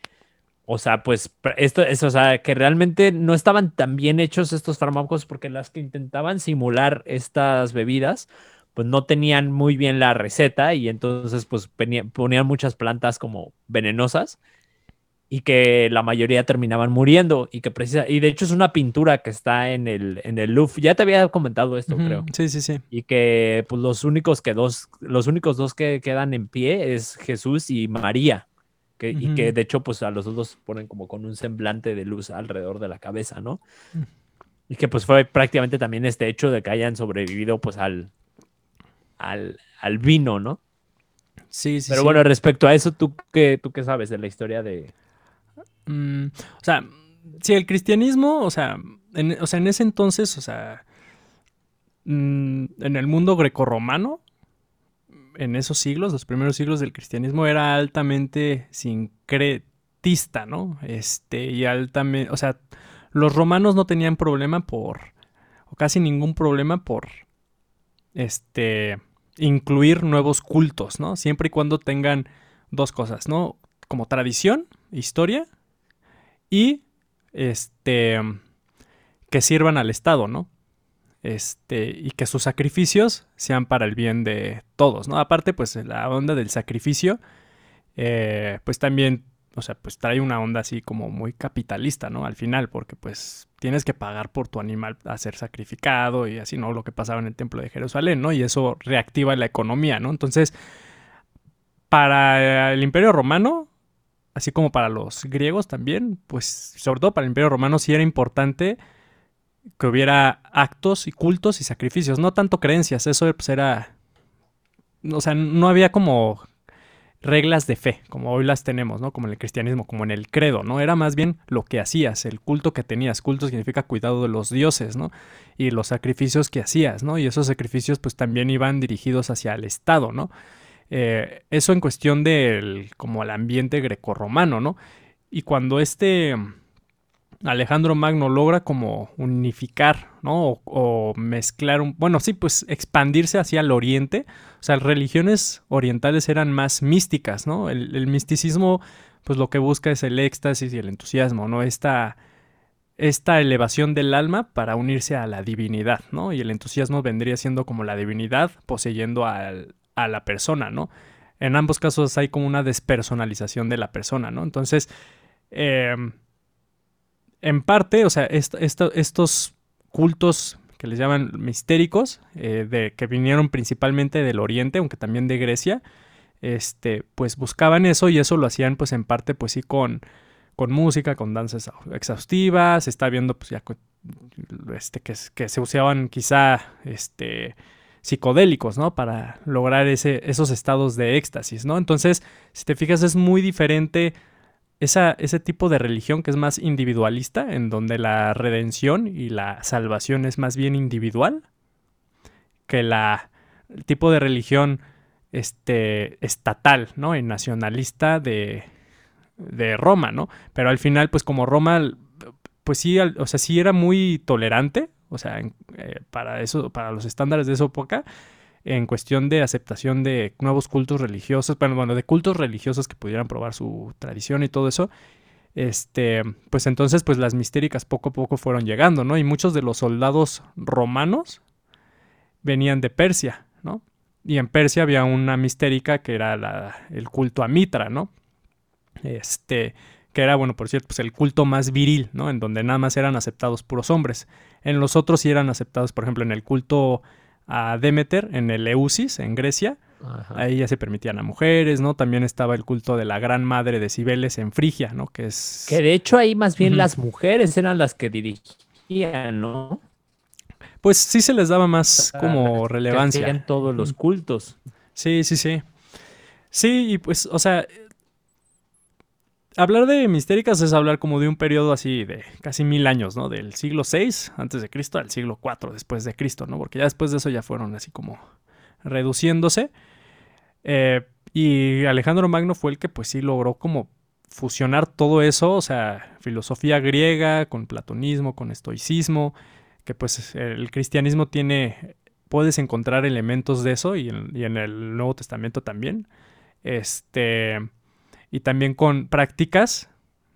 o sea, pues esto es, o sea, que realmente no estaban tan bien hechos estos fármacos porque las que intentaban simular estas bebidas, pues no tenían muy bien la receta y entonces pues ponían muchas plantas como venenosas y que la mayoría terminaban muriendo y que precisa y de hecho es una pintura que está en el en el Louvre. Ya te había comentado esto, creo. Sí, sí, sí. Y que pues los únicos que dos los únicos dos que quedan en pie es Jesús y María. Que, Y que de hecho pues a los dos ponen como con un semblante de luz alrededor de la cabeza, ¿no? Y que pues fue prácticamente también este hecho de que hayan sobrevivido pues al al, al vino, ¿no? Sí, sí, Pero sí. bueno, respecto a eso, ¿tú qué, ¿tú qué sabes de la historia de, Mm, o sea, si el cristianismo, o sea, en, o sea, en ese entonces, o sea, mm, en el mundo grecorromano, en esos siglos, los primeros siglos del cristianismo, era altamente sincretista, ¿no? Este, y altamente, o sea, los romanos no tenían problema por, o casi ningún problema por, este, incluir nuevos cultos, ¿no? Siempre y cuando tengan dos cosas, ¿no? Como tradición, historia y, este, que sirvan al Estado, ¿no? Este, y que sus sacrificios sean para el bien de todos, ¿no? Aparte, pues la onda del sacrificio, eh, pues también, o sea, pues trae una onda así como muy capitalista, ¿no? Al final, porque pues tienes que pagar por tu animal a ser sacrificado y así, ¿no? Lo que pasaba en el templo de Jerusalén, ¿no? Y eso reactiva la economía, ¿no? Entonces, para el imperio romano, así como para los griegos también, pues sobre todo para el imperio romano sí era importante que hubiera actos y cultos y sacrificios, no tanto creencias, eso pues era, o sea, no había como reglas de fe, como hoy las tenemos, ¿no? Como en el cristianismo, como en el credo, ¿no? Era más bien lo que hacías, el culto que tenías. Culto significa cuidado de los dioses, ¿no? Y los sacrificios que hacías, ¿no? Y esos sacrificios pues también iban dirigidos hacia el Estado, ¿no? Eh, eso en cuestión del, como el ambiente grecorromano, ¿no? Y cuando este Alejandro Magno logra como unificar, ¿no? O, mezclar, un, bueno, sí, pues expandirse hacia el oriente. O sea, las religiones orientales eran más místicas, ¿no? El, misticismo, pues lo que busca es el éxtasis y el entusiasmo, ¿no? Esta, esta elevación del alma para unirse a la divinidad, ¿no? Y el entusiasmo vendría siendo como la divinidad poseyendo a la persona, ¿no? En ambos casos hay como una despersonalización de la persona, ¿no? Entonces, eh, en parte, o sea, estos cultos que les llaman mistéricos, eh, de, que vinieron principalmente del Oriente, aunque también de Grecia, este, pues buscaban eso y eso lo hacían pues en parte pues sí con, con música, con danzas exhaustivas, está viendo pues ya este, que, que se usaban quizá este, psicodélicos, ¿no? Para lograr ese, esos estados de éxtasis, ¿no? Entonces, si te fijas, es muy diferente ese tipo de religión que es más individualista, en donde la redención y la salvación es más bien individual, que la, el tipo de religión este, estatal, ¿no? Y nacionalista de, de Roma, ¿no? Pero al final, pues como Roma, pues sí, o sea, sí era muy tolerante, o sea, eh, para eso, para los estándares de esa época, en cuestión de aceptación de nuevos cultos religiosos, bueno, de cultos religiosos que pudieran probar su tradición y todo eso, este, pues entonces pues las mistéricas poco a poco fueron llegando, ¿no? Y muchos de los soldados romanos venían de Persia, ¿no? Y en Persia había una mistérica que era la, el culto a Mitra, ¿no? Este, que era, bueno, por cierto, pues el culto más viril, ¿no? En donde nada más eran aceptados puros hombres. En los otros sí eran aceptados, por ejemplo, en el culto a Demeter en el Eusis, en Grecia. Ahí ya se permitían a mujeres, ¿no? También estaba el culto de la gran madre de Cibeles en Frigia, ¿no? Que es... Que de hecho ahí más bien las mujeres eran las que dirigían, ¿no? Pues sí se les daba más como relevancia. En todos los cultos. Sí, sí, sí. Sí, y pues, o sea, hablar de mistéricas es hablar como de un periodo así de casi mil años, ¿no? Del siglo VI antes de Cristo al siglo IV después de Cristo, ¿no? Porque ya después de eso ya fueron así como reduciéndose. Eh, y Alejandro Magno fue el que pues sí logró como fusionar todo eso, o sea, filosofía griega con platonismo, con estoicismo, que pues el cristianismo tiene, puedes encontrar elementos de eso y en, y en el Nuevo Testamento también. Este y también con prácticas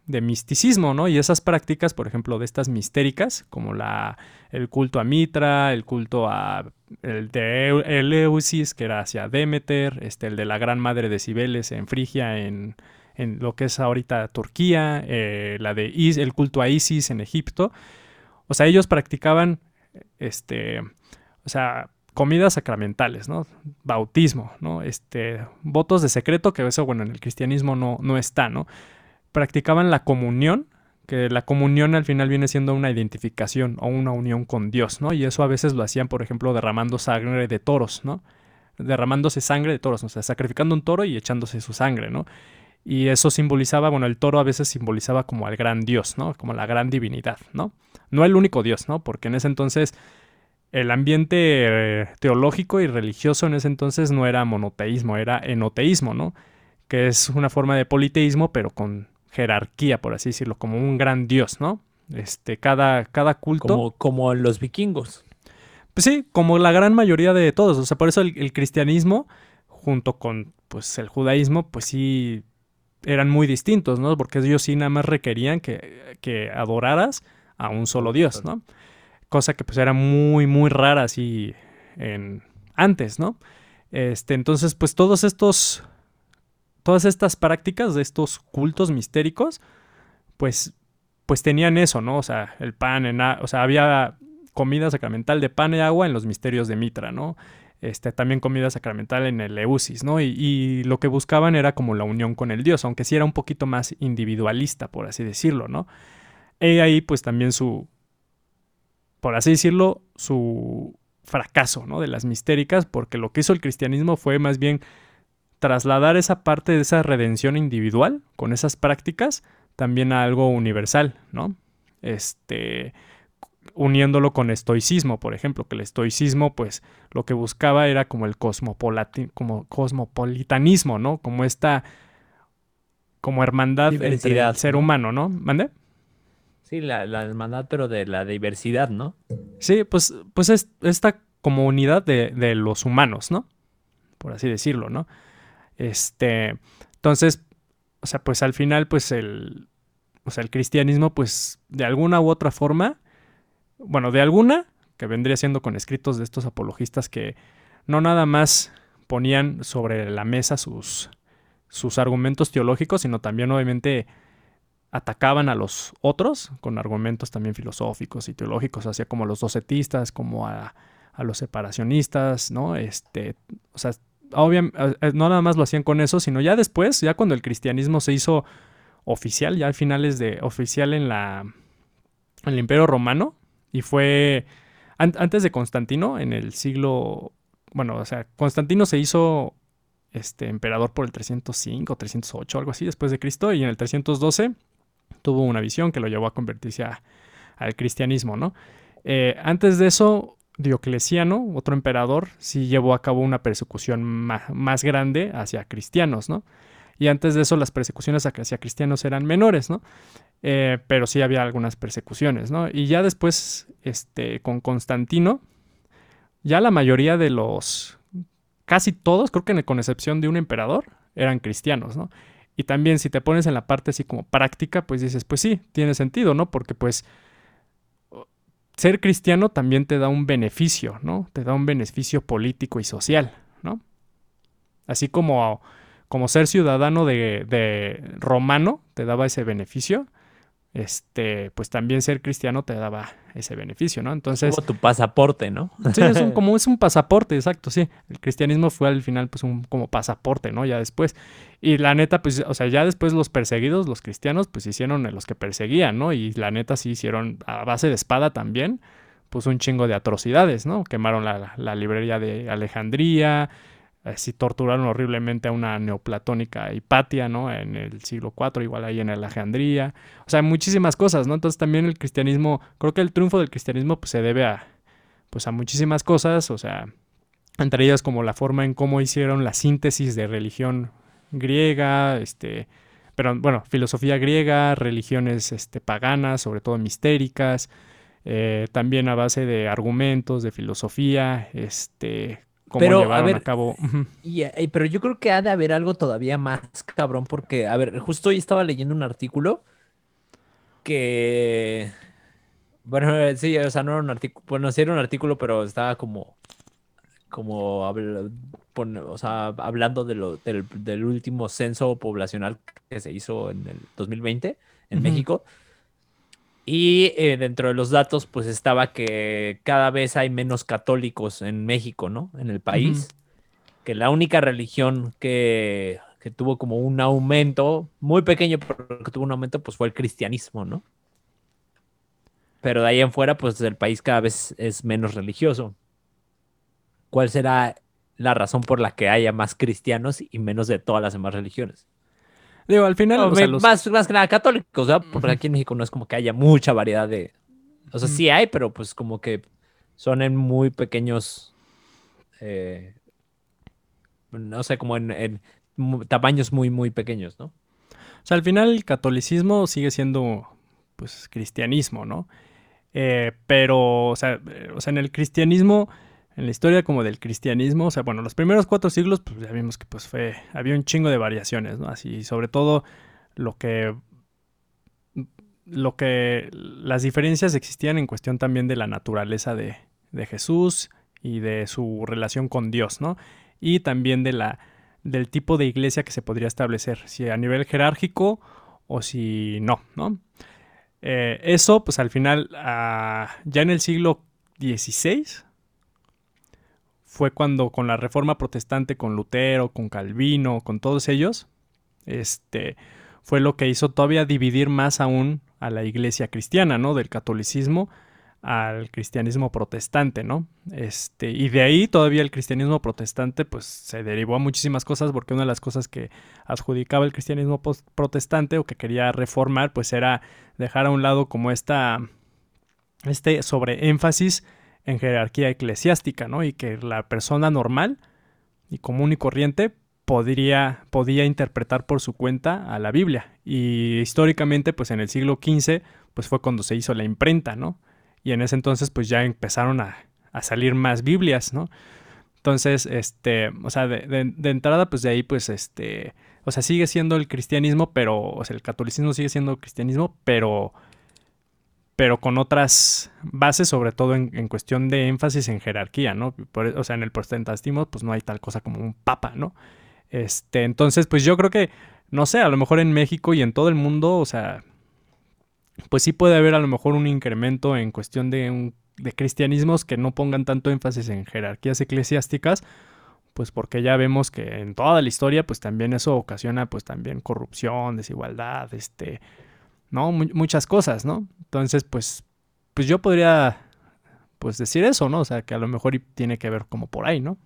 de misticismo, ¿no? Y esas prácticas, por ejemplo, de estas mistéricas, como la, el culto a Mitra, el culto a el de Eleusis, que era hacia Demeter, este, el de la gran madre de Cibeles en Frigia, en, en lo que es ahorita Turquía, eh, la de el culto a Isis en Egipto. O sea, ellos practicaban, este, o sea, comidas sacramentales, ¿no? Bautismo, ¿no? Este, votos de secreto, que eso, bueno, en el cristianismo no, no está, ¿no? Practicaban la comunión, que la comunión al final viene siendo una identificación o una unión con Dios, ¿no? Y eso a veces lo hacían, por ejemplo, derramando sangre de toros, ¿no? Derramándose sangre de toros, o sea, sacrificando un toro y echándose su sangre, ¿no? Y eso simbolizaba, bueno, el toro a veces simbolizaba como al gran dios, ¿no? Como la gran divinidad, ¿no? No el único dios, ¿no? Porque en ese entonces el ambiente eh, teológico y religioso en ese entonces no era monoteísmo, era enoteísmo, ¿no? Que es una forma de politeísmo, pero con jerarquía, por así decirlo, como un gran dios, ¿no? Este, cada, cada culto. Como, como los vikingos. Pues sí, como la gran mayoría de todos. O sea, por eso el, cristianismo, junto con pues, el judaísmo, pues sí eran muy distintos, ¿no? Porque ellos sí nada más requerían que, que adoraras a un solo Dios, ¿no? Cosa que pues era muy, muy rara así en, antes, ¿no? Este, entonces, pues todos estos, todas estas prácticas de estos cultos mistéricos, pues, pues tenían eso, ¿no? O sea, el pan, en, o sea, había comida sacramental de pan y agua en los misterios de Mitra, ¿no? Este, también comida sacramental en el Eusis, ¿no? Y, y, lo que buscaban era como la unión con el Dios, aunque sí era un poquito más individualista, por así decirlo, ¿no? Y ahí pues también su, por así decirlo, su fracaso ¿no? de las mistéricas, porque lo que hizo el cristianismo fue más bien trasladar esa parte de esa redención individual con esas prácticas también a algo universal, ¿no? Este, uniéndolo con estoicismo, por ejemplo, que el estoicismo, pues, lo que buscaba era como el como cosmopolitanismo, ¿no? Como esta, como hermandad entre el ser humano, ¿no? ¿Mande? Sí, la, la hermandad, pero de la diversidad, ¿no? Sí, pues, pues es esta comunidad de, de los humanos, ¿no? Por así decirlo, ¿no? Este, entonces, o sea, pues al final, pues el, o sea, el cristianismo, pues de alguna u otra forma, bueno, de alguna, que vendría siendo con escritos de estos apologistas que no nada más ponían sobre la mesa sus, sus argumentos teológicos, sino también obviamente atacaban a los otros con argumentos también filosóficos y teológicos, hacia como a los docetistas, como a, los separacionistas, ¿no? Este, o sea, obviamente, eh, no nada más lo hacían con eso, sino ya después, ya cuando el cristianismo se hizo oficial, ya al finales de oficial en la en el Imperio Romano y fue antes de Constantino en el siglo bueno, o sea, Constantino se hizo este emperador por el 305, 308, algo así después de Cristo y en el 312 tuvo una visión que lo llevó a convertirse al cristianismo, ¿no? Eh, antes de eso, Diocleciano, otro emperador, sí llevó a cabo una persecución más, grande hacia cristianos, ¿no? Y antes de eso las persecuciones hacia cristianos eran menores, ¿no? Eh, pero sí había algunas persecuciones, ¿no? Y ya después, este, con Constantino, ya la mayoría de los, casi todos, creo que con excepción de un emperador, eran cristianos, ¿no? Y también si te pones en la parte así como práctica, pues dices, pues sí, tiene sentido, ¿no? Porque pues ser cristiano también te da un beneficio, ¿no? Te da un beneficio político y social, ¿no? Así como, como ser ciudadano de, de romano te daba ese beneficio, este, pues también ser cristiano te daba ese beneficio, ¿no? Entonces... Como tu pasaporte, ¿no? Sí, es como es un pasaporte, exacto, sí. El cristianismo fue al final pues un como pasaporte, ¿no? Ya después. Y la neta, pues, o sea, ya después los perseguidos, los cristianos, pues hicieron los que perseguían, ¿no? Y la neta sí hicieron a base de espada también, pues un chingo de atrocidades, ¿no? Quemaron la, la librería de Alejandría, si torturaron horriblemente a una neoplatónica Hipatia, ¿no? En el siglo IV, igual ahí en Alejandría. O sea, muchísimas cosas, ¿no? Entonces también el cristianismo, creo que el triunfo del cristianismo pues, se debe a, pues, a muchísimas cosas, o sea, entre ellas como la forma en cómo hicieron la síntesis de religión griega, este, pero bueno, filosofía griega, religiones este, paganas, sobre todo mistéricas, eh, también a base de argumentos, de filosofía, este, pero, a, ver, cabo. Y, pero yo creo que ha de haber algo todavía más cabrón, porque, a ver, justo hoy estaba leyendo un artículo que. Bueno, eh, sí, o sea, no era un artículo. Bueno, sí era un artículo, pero estaba como. Como. o sea, hablando de lo, del, último censo poblacional que se hizo en el 2020 en México. Y eh, dentro de los datos, pues estaba que cada vez hay menos católicos en México, ¿no? En el país. Que la única religión que, que, tuvo como un aumento, muy pequeño, pero que tuvo un aumento, pues fue el cristianismo, ¿no? Pero de ahí en fuera, pues el país cada vez es menos religioso. ¿Cuál será la razón por la que haya más cristianos y menos de todas las demás religiones? Digo, al final, No, o sea, me- los- más, más que nada católicos, ¿verdad? Porque Ujú. aquí en México no es como que haya mucha variedad de... O sea, sí hay, pero pues como que son en muy pequeños... eh, no sé, como en, en tamaños muy, muy pequeños, ¿no? O sea, al final el catolicismo sigue siendo, pues, cristianismo, ¿no? Eh, pero, o sea, eh, o sea, en el cristianismo, en la historia como del cristianismo, o sea, bueno, los primeros cuatro siglos, pues ya vimos que pues fue, había un chingo de variaciones, ¿no? Así, sobre todo lo que, lo que, las diferencias existían en cuestión también de la naturaleza de, de Jesús y de su relación con Dios, ¿no? Y también de la, del tipo de iglesia que se podría establecer, si a nivel jerárquico o si no, ¿no? Eh, eso, pues al final, ah, ya en el siglo XVI, fue cuando con la reforma protestante, con Lutero, con Calvino, con todos ellos, este, fue lo que hizo todavía dividir más aún a la iglesia cristiana, ¿no? Del catolicismo al cristianismo protestante, ¿no? Este, y de ahí todavía el cristianismo protestante pues se derivó a muchísimas cosas porque una de las cosas que adjudicaba el cristianismo protestante o que quería reformar pues era dejar a un lado como esta este sobreénfasis en jerarquía eclesiástica, ¿no? Y que la persona normal y común y corriente podría, podía interpretar por su cuenta a la Biblia. Y históricamente, pues en el siglo XV, pues fue cuando se hizo la imprenta, ¿no? Y en ese entonces, pues ya empezaron a, a salir más Biblias, ¿no? Entonces, este, o sea, de, de- de entrada, pues de ahí, pues, este, o sea, sigue siendo el cristianismo, pero, o sea, el catolicismo sigue siendo cristianismo, pero, pero con otras bases, sobre todo en, cuestión de énfasis en jerarquía, ¿no? Por- o sea, en el protestantismo, pues no hay tal cosa como un papa, ¿no? Este, entonces, pues yo creo que, no sé, a lo mejor en México y en todo el mundo, o sea, pues sí puede haber a lo mejor un incremento en cuestión de, un- de cristianismos que no pongan tanto énfasis en jerarquías eclesiásticas, pues porque ya vemos que en toda la historia, pues también eso ocasiona, pues también corrupción, desigualdad, este, ¿no? Mu- muchas cosas, ¿no? Entonces, pues, pues yo podría, pues decir eso, ¿no? O sea, que a lo mejor tiene que ver como por ahí, ¿no?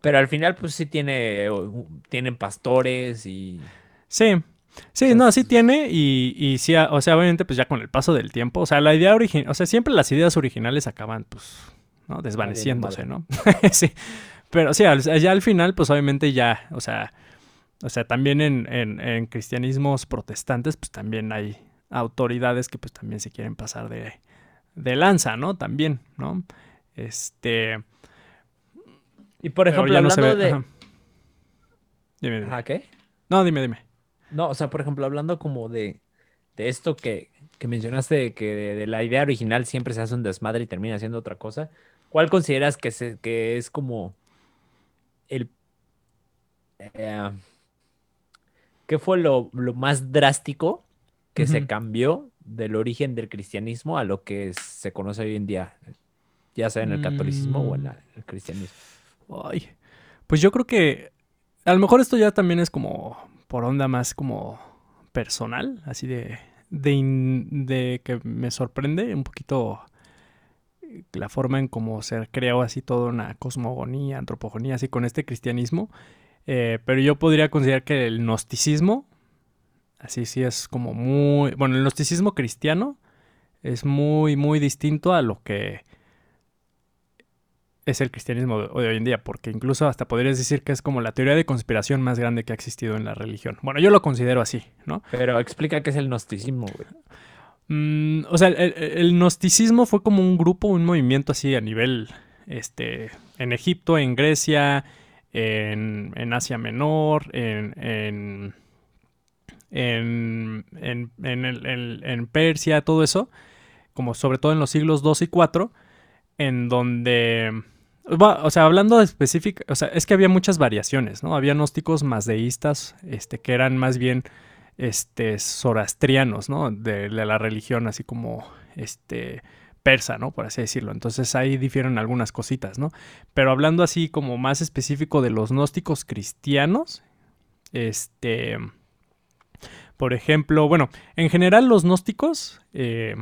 Pero al final, pues sí tiene, tienen pastores y... Sí, sí, no, sí tiene y, y sí, o sea, obviamente pues ya con el paso del tiempo, o sea, la idea original, o sea, siempre las ideas originales acaban pues, ¿no? Desvaneciéndose, ¿no? sí, pero sí, ya al final pues obviamente ya, o sea, o sea, también en, en, en cristianismos protestantes pues también hay autoridades que pues también se quieren pasar de, de lanza, ¿no? También, ¿no? Este... Y por ejemplo, ya no se hablando ve- de... ajá. Dime, dime. Ajá, ¿qué? No, dime, dime. No, o sea, por ejemplo, hablando como de, de esto que, que mencionaste, de que de, de la idea original siempre se hace un desmadre y termina siendo otra cosa, ¿cuál consideras que, se, que es como el... eh, ¿qué fue lo, lo más drástico que se cambió del origen del cristianismo a lo que se conoce hoy en día, ya sea en el catolicismo o en Mm. la- el cristianismo? Ay, pues yo creo que a lo mejor esto ya también es como por onda más como personal, así de, de, in- de que me sorprende un poquito la forma en cómo se creó así toda una cosmogonía, antropogonía, así con este cristianismo. Eh, pero yo podría considerar que el gnosticismo, así sí es como muy, bueno, el gnosticismo cristiano es muy, muy distinto a lo que es el cristianismo de, hoy en día, porque incluso hasta podrías decir que es como la teoría de conspiración más grande que ha existido en la religión. Bueno, yo lo considero así, ¿no? Pero explica qué es el gnosticismo, güey. Mm, o sea, el, el- el gnosticismo fue como un grupo, un movimiento así a nivel, este, en Egipto, en Grecia, en, Asia Menor, en, en, en, en, en Persia, todo eso, como sobre todo en los siglos 2 y 4, en donde, o sea, hablando de específica, o sea, es que había muchas variaciones, ¿no? Había gnósticos mazdeístas, este, que eran más bien este, ¿no? De, de la religión así como, este, persa, ¿no? Por así decirlo. Entonces ahí difieren algunas cositas, ¿no? Pero hablando así como más específico de los gnósticos cristianos, este, por ejemplo, bueno, en general los gnósticos, eh,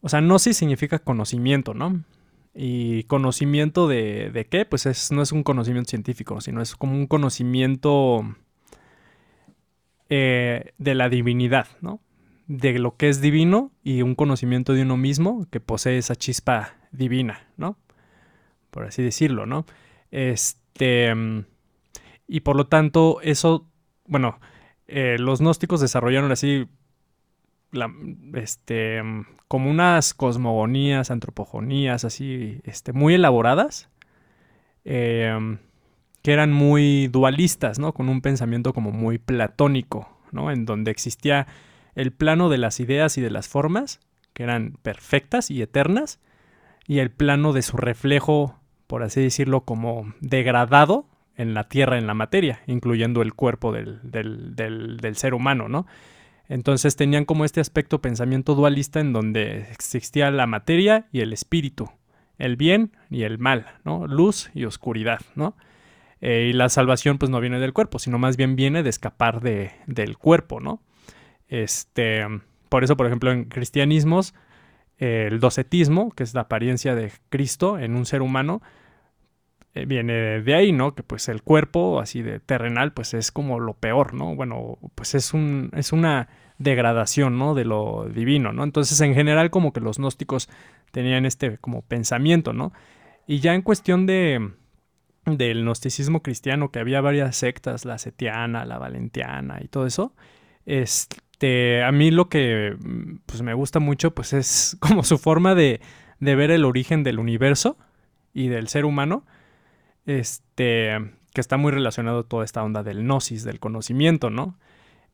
o sea, gnosis significa conocimiento, ¿no? Y conocimiento de, de qué? Pues es, no es un conocimiento científico, sino es como un conocimiento eh, de la divinidad, ¿no? De lo que es divino y un conocimiento de uno mismo que posee esa chispa divina, ¿no? Por así decirlo, ¿no? Este. Y por lo tanto, eso. Bueno, eh, los gnósticos desarrollaron así. este. Como unas cosmogonías, antropogonías, así. Este, muy elaboradas. Eh, que eran muy dualistas, ¿no? Con un pensamiento como muy platónico, ¿no? En donde existía el plano de las ideas y de las formas, que eran perfectas y eternas, y el plano de su reflejo, por así decirlo, como degradado en la tierra, en la materia, incluyendo el cuerpo del, del ser humano, ¿no? Entonces tenían como este aspecto pensamiento dualista en donde existía la materia y el espíritu, el bien y el mal, ¿no? Luz y oscuridad, ¿no? Eh, y la salvación pues no viene del cuerpo, sino más bien viene de escapar de, del cuerpo, ¿no? Este, por eso, por ejemplo, en cristianismos, el docetismo, que es la apariencia de Cristo en un ser humano, eh, viene de ahí, ¿no? Que pues el cuerpo así de terrenal, pues es como lo peor, ¿no? Bueno, pues es, un, es una degradación, ¿no? De lo divino, ¿no? Entonces, en general, como que los gnósticos tenían este como pensamiento, ¿no? Y ya en cuestión de, del gnosticismo cristiano, que había varias sectas, la setiana, la valentiana y todo eso, este, a mí lo que pues, me gusta mucho pues es como su forma de, de ver el origen del universo y del ser humano, este, que está muy relacionado a toda esta onda del gnosis, del conocimiento, ¿no?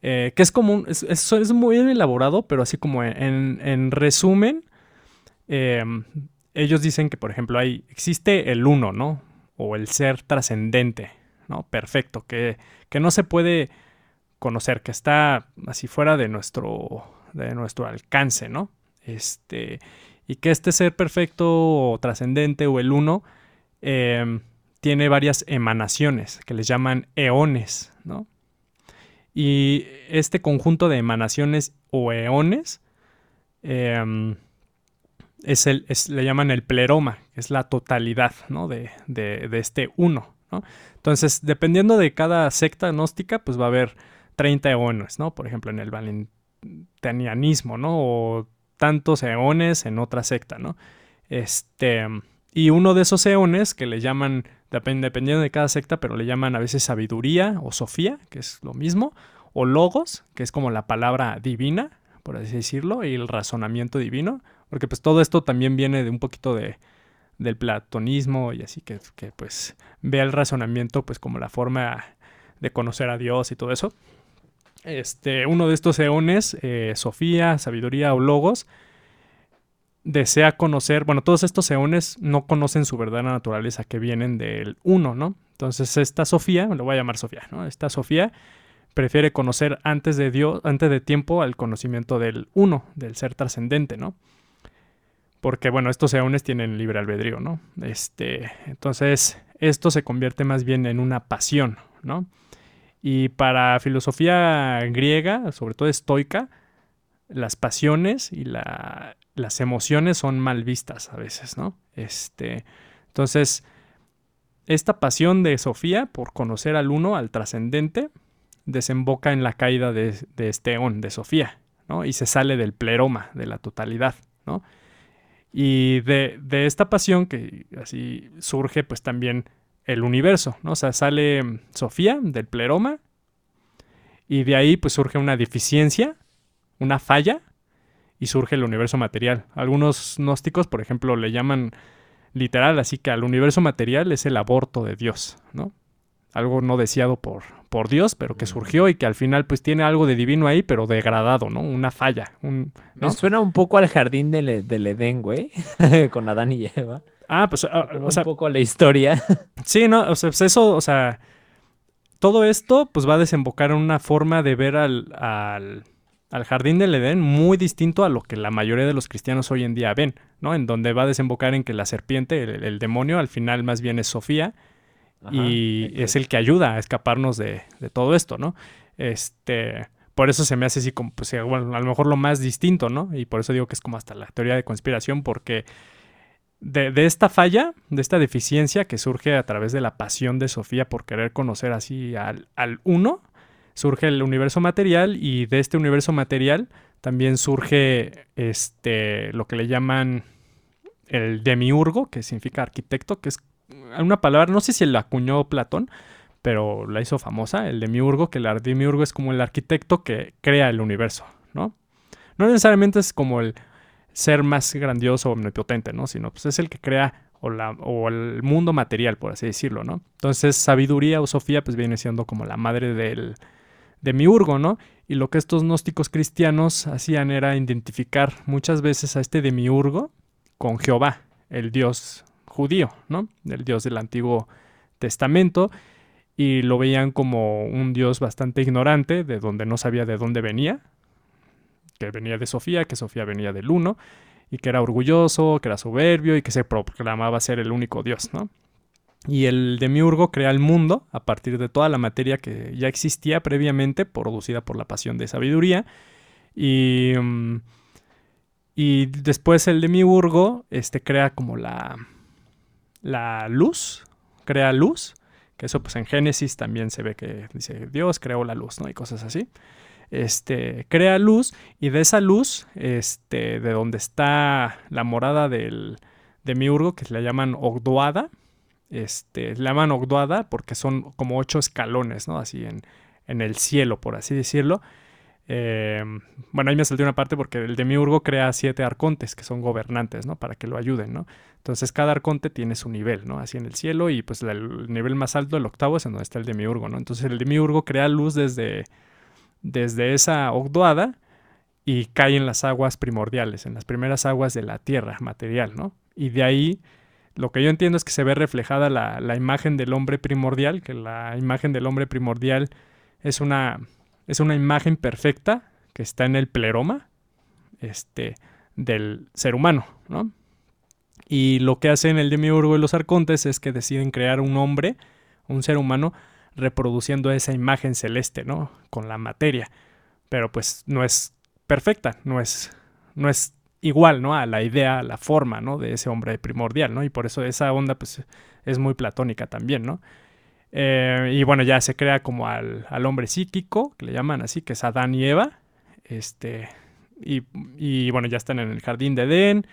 Eh, que es como, es, es, muy elaborado, pero así como en, en resumen, em, ellos dicen que, por ejemplo, hay, existe el uno, ¿no? o el ser trascendente, ¿no? Perfecto, que, que, no se puede conocer, que está así fuera de nuestro, de nuestro alcance, ¿no? Este, y que este ser perfecto o trascendente o el uno em, tiene varias emanaciones que les llaman eones, ¿no? Y este conjunto de emanaciones o eones eh, es el, le llaman el pleroma, que es la totalidad ¿no? de, de, de, este uno. ¿no? Entonces, dependiendo de cada secta gnóstica, pues va a haber 30 eones, ¿no? Por ejemplo, en el valentinianismo, ¿no? O tantos eones en otra secta, ¿no? Este, y uno de esos eones que le llaman, dependiendo de cada secta, pero le llaman a veces sabiduría o sofía, que es lo mismo, o logos, que es como la palabra divina, por así decirlo, y el razonamiento divino, porque pues todo esto también viene de un poquito de, del platonismo y así que, que pues ve el razonamiento pues como la forma de conocer a Dios y todo eso. Este, uno de estos eones, eh, Sofía, Sabiduría o Logos, desea conocer, bueno, todos estos eones no conocen su verdadera naturaleza que vienen del uno, ¿no? Entonces esta Sofía, lo voy a llamar Sofía, ¿no? Esta Sofía prefiere conocer antes de Dios, antes de tiempo al conocimiento del uno, del ser trascendente, ¿no? porque bueno, estos eones tienen libre albedrío, ¿no? Este, entonces, esto se convierte más bien en una pasión, ¿no? Y para filosofía griega, sobre todo estoica, las pasiones y la, las emociones son mal vistas a veces, ¿no? Este, entonces, esta pasión de Sofía por conocer al uno, al trascendente, desemboca en la caída de, de este eón, de Sofía, ¿no? Y se sale del pleroma, de la totalidad, ¿no? Y de, esta pasión que así surge pues también el universo, ¿no? O sea, sale Sofía del pleroma y de ahí pues surge una deficiencia, una falla y surge el universo material. Algunos gnósticos, por ejemplo, le llaman literal, así que al universo material es el aborto de Dios, ¿no? Algo no deseado por, por Dios, pero que surgió y que al final pues tiene algo de divino ahí, pero degradado, ¿no? Una falla. Un, ¿no? Me suena un poco al jardín del, Edén, güey, con Adán y Eva. Ah, pues, ah, o sea, un poco a la historia. Sí, no, o sea, pues eso, o sea, todo esto pues va a desembocar en una forma de ver al, al, al, jardín del Edén muy distinto a lo que la mayoría de los cristianos hoy en día ven, ¿no? En donde va a desembocar en que la serpiente, el, el demonio, al final más bien es Sofía y es el que ayuda a escaparnos de, todo esto, ¿no? Este, por eso se me hace así como, pues, bueno, a lo mejor lo más distinto, ¿no? Y por eso digo que es como hasta la teoría de conspiración, porque de, esta falla, de esta deficiencia que surge a través de la pasión de Sofía por querer conocer así al, al uno, surge el universo material y de este universo material también surge este, lo que le llaman el demiurgo, que significa arquitecto, que es una palabra, no sé si la acuñó Platón, pero la hizo famosa, el demiurgo, que el demiurgo es como el arquitecto que crea el universo, ¿no? No necesariamente es como el ser más grandioso o omnipotente, ¿no? Sino pues es el que crea o, el mundo material, por así decirlo, ¿no? Entonces, sabiduría o Sofía, pues viene siendo como la madre del demiurgo, ¿no? Y lo que estos gnósticos cristianos hacían era identificar muchas veces a este demiurgo con Jehová, el dios judío, ¿no? El dios del Antiguo Testamento, y lo veían como un dios bastante ignorante, de donde no sabía de dónde venía, que venía de Sofía, que Sofía venía del uno, y que era orgulloso, que era soberbio y que se proclamaba ser el único dios, ¿no? Y el demiurgo crea el mundo a partir de toda la materia que ya existía previamente, producida por la pasión de sabiduría. Y, um, y después el demiurgo este, crea como la, la luz, crea luz, que eso pues en Génesis también se ve que dice Dios creó la luz, ¿no? Y cosas así. Este, crea luz y de esa luz, este, de donde está la morada del demiurgo, que se le llaman Ogdoada, este, la llaman Ogdoada porque son como ocho escalones, ¿no? Así en, el cielo, por así decirlo. Eh, bueno, ahí me salté una parte porque el demiurgo crea siete arcontes que son gobernantes, ¿no? Para que lo ayuden, ¿no? Entonces cada arconte tiene su nivel, ¿no? Así en el cielo y pues el nivel más alto, el octavo, es en donde está el demiurgo, ¿no? Entonces el demiurgo crea luz desde, desde esa ogdoada y cae en las aguas primordiales, en las primeras aguas de la tierra material, ¿no? Y de ahí lo que yo entiendo es que se ve reflejada la, imagen del hombre primordial, que la imagen del hombre primordial es una, es una imagen perfecta que está en el pleroma este, del ser humano, ¿no? Y lo que hacen el demiurgo y los arcontes es que deciden crear un hombre, un ser humano, reproduciendo esa imagen celeste, ¿no? Con la materia. Pero pues no es perfecta, no es, no es igual, ¿no? A la idea, a la forma, ¿no? De ese hombre primordial, ¿no? Y por eso esa onda, pues, es muy platónica también, ¿no? Eh, y bueno, ya se crea como al, al, hombre psíquico, que le llaman así, que es Adán y Eva. Este, y, y, bueno, ya están en el jardín de Edén.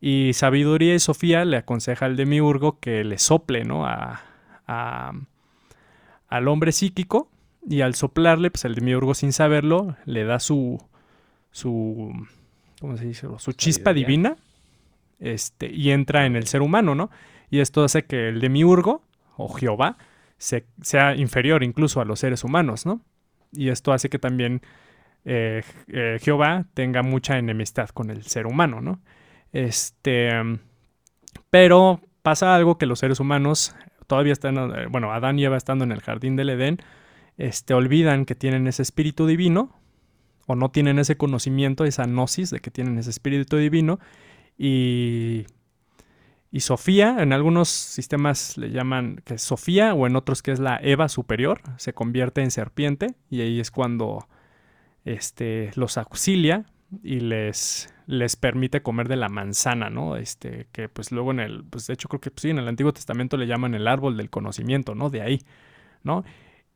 Y Sabiduría y Sofía le aconseja al demiurgo que le sople, ¿no? A, a, al hombre psíquico. Y al soplarle, pues el demiurgo sin saberlo, le da su, su ¿cómo se dice? Su chispa divina, este, y entra en el ser humano, ¿no? Y esto hace que el demiurgo, o Jehová, se, sea inferior incluso a los seres humanos, ¿no? Y esto hace que también eh, eh, Jehová tenga mucha enemistad con el ser humano, ¿no? Este, pero pasa algo que los seres humanos todavía están, eh, bueno, Adán y Eva estando en el jardín del Edén, este, olvidan que tienen ese espíritu divino, o no tienen ese conocimiento, esa gnosis de que tienen ese espíritu divino. Y, y Sofía, en algunos sistemas le llaman que es Sofía o en otros que es la Eva superior, se convierte en serpiente y ahí es cuando este, los auxilia y les, les permite comer de la manzana, ¿no? Este, que pues luego en el, pues de hecho creo que sí, en el Antiguo Testamento le llaman el árbol del conocimiento, ¿no? De ahí, ¿no?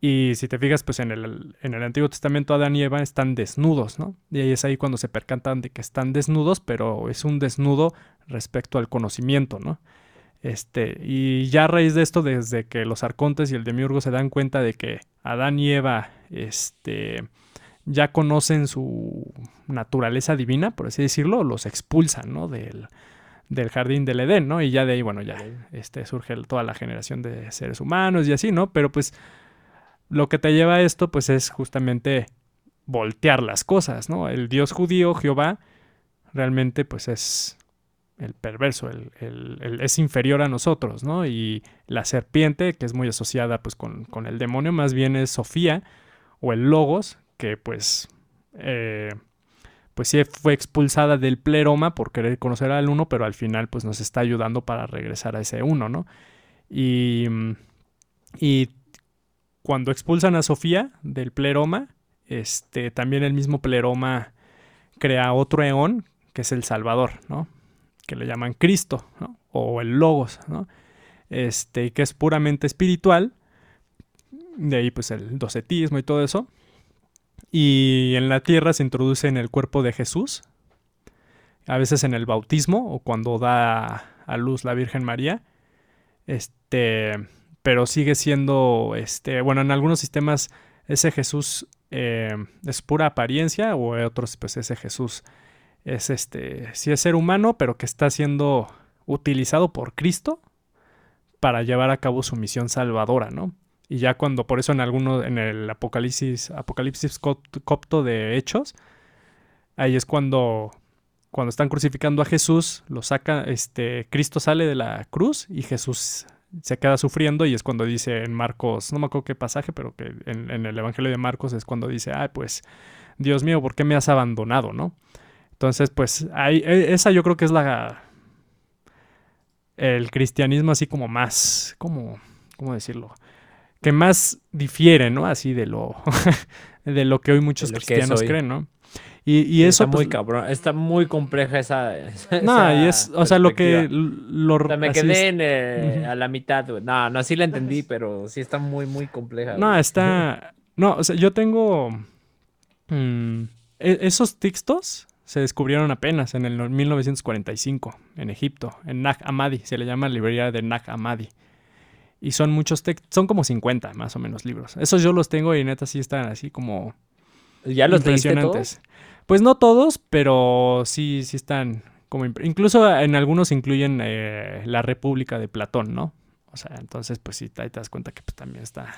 Y si te fijas, pues en el, en el Antiguo Testamento Adán y Eva están desnudos, ¿no? Y ahí es ahí cuando se percatan de que están desnudos, pero es un desnudo respecto al conocimiento, ¿no? Este, y ya a raíz de esto, desde que los arcontes y el demiurgo se dan cuenta de que Adán y Eva, este, ya conocen su naturaleza divina, por así decirlo, los expulsan, ¿no? Del, del jardín del Edén, ¿no? Y ya de ahí, bueno, ya este, surge toda la generación de seres humanos y así, ¿no? Pero pues lo que te lleva a esto, pues es justamente voltear las cosas, ¿no? El dios judío, Jehová, realmente pues es el perverso, el, el, es inferior a nosotros, ¿no? Y la serpiente, que es muy asociada pues con, con el demonio, más bien es Sofía o el Logos, que pues, eh, pues sí fue expulsada del pleroma por querer conocer al uno, pero al final pues nos está ayudando para regresar a ese uno, ¿no? Y, y cuando expulsan a Sofía del pleroma, este, también el mismo pleroma crea otro eón, que es el Salvador, ¿no? que le llaman Cristo, ¿no? O el Logos, ¿no? Este, que es puramente espiritual. De ahí pues el docetismo y todo eso. Y en la tierra se introduce en el cuerpo de Jesús. A veces en el bautismo o cuando da a luz la Virgen María. Este, pero sigue siendo, este, bueno, en algunos sistemas ese Jesús eh, es pura apariencia o en otros pues ese Jesús es este, sí es ser humano, pero que está siendo utilizado por Cristo para llevar a cabo su misión salvadora, ¿no? Y ya cuando, por eso en alguno, en el Apocalipsis, Apocalipsis copto de Hechos, ahí es cuando, cuando están crucificando a Jesús, lo saca, este, Cristo sale de la cruz y Jesús se queda sufriendo y es cuando dice en Marcos, no me acuerdo qué pasaje, pero que en, el Evangelio de Marcos es cuando dice, ay, pues, Dios mío, ¿por qué me has abandonado, no? Entonces, pues, ahí, e, esa yo creo que es la, el cristianismo así como más, como, ¿cómo decirlo? Que más difiere, ¿no? Así de lo, de lo que hoy muchos cristianos creen, ¿no? Y, y eso. Está muy pues, cabrón. Está muy compleja esa. no, y es. O sea, lo que. Lo, o sea, me quedé en, eh, a la mitad, güey. No, no, sí la entendí, pero sí está muy, muy compleja. No, está. No, o sea, yo tengo. Mm, e, esos textos se descubrieron apenas en el 1945 en Egipto, en Nag Hammadi, se le llama librería de Nag Hammadi. Y son muchos textos, son como 50 más o menos libros. Esos yo los tengo y neta sí están así como ¿Ya los impresionantes. Pues no todos, pero sí, sí están como... Incluso en algunos incluyen eh, la República de Platón, ¿no? O sea, entonces pues sí, ahí te das cuenta que pues, también está...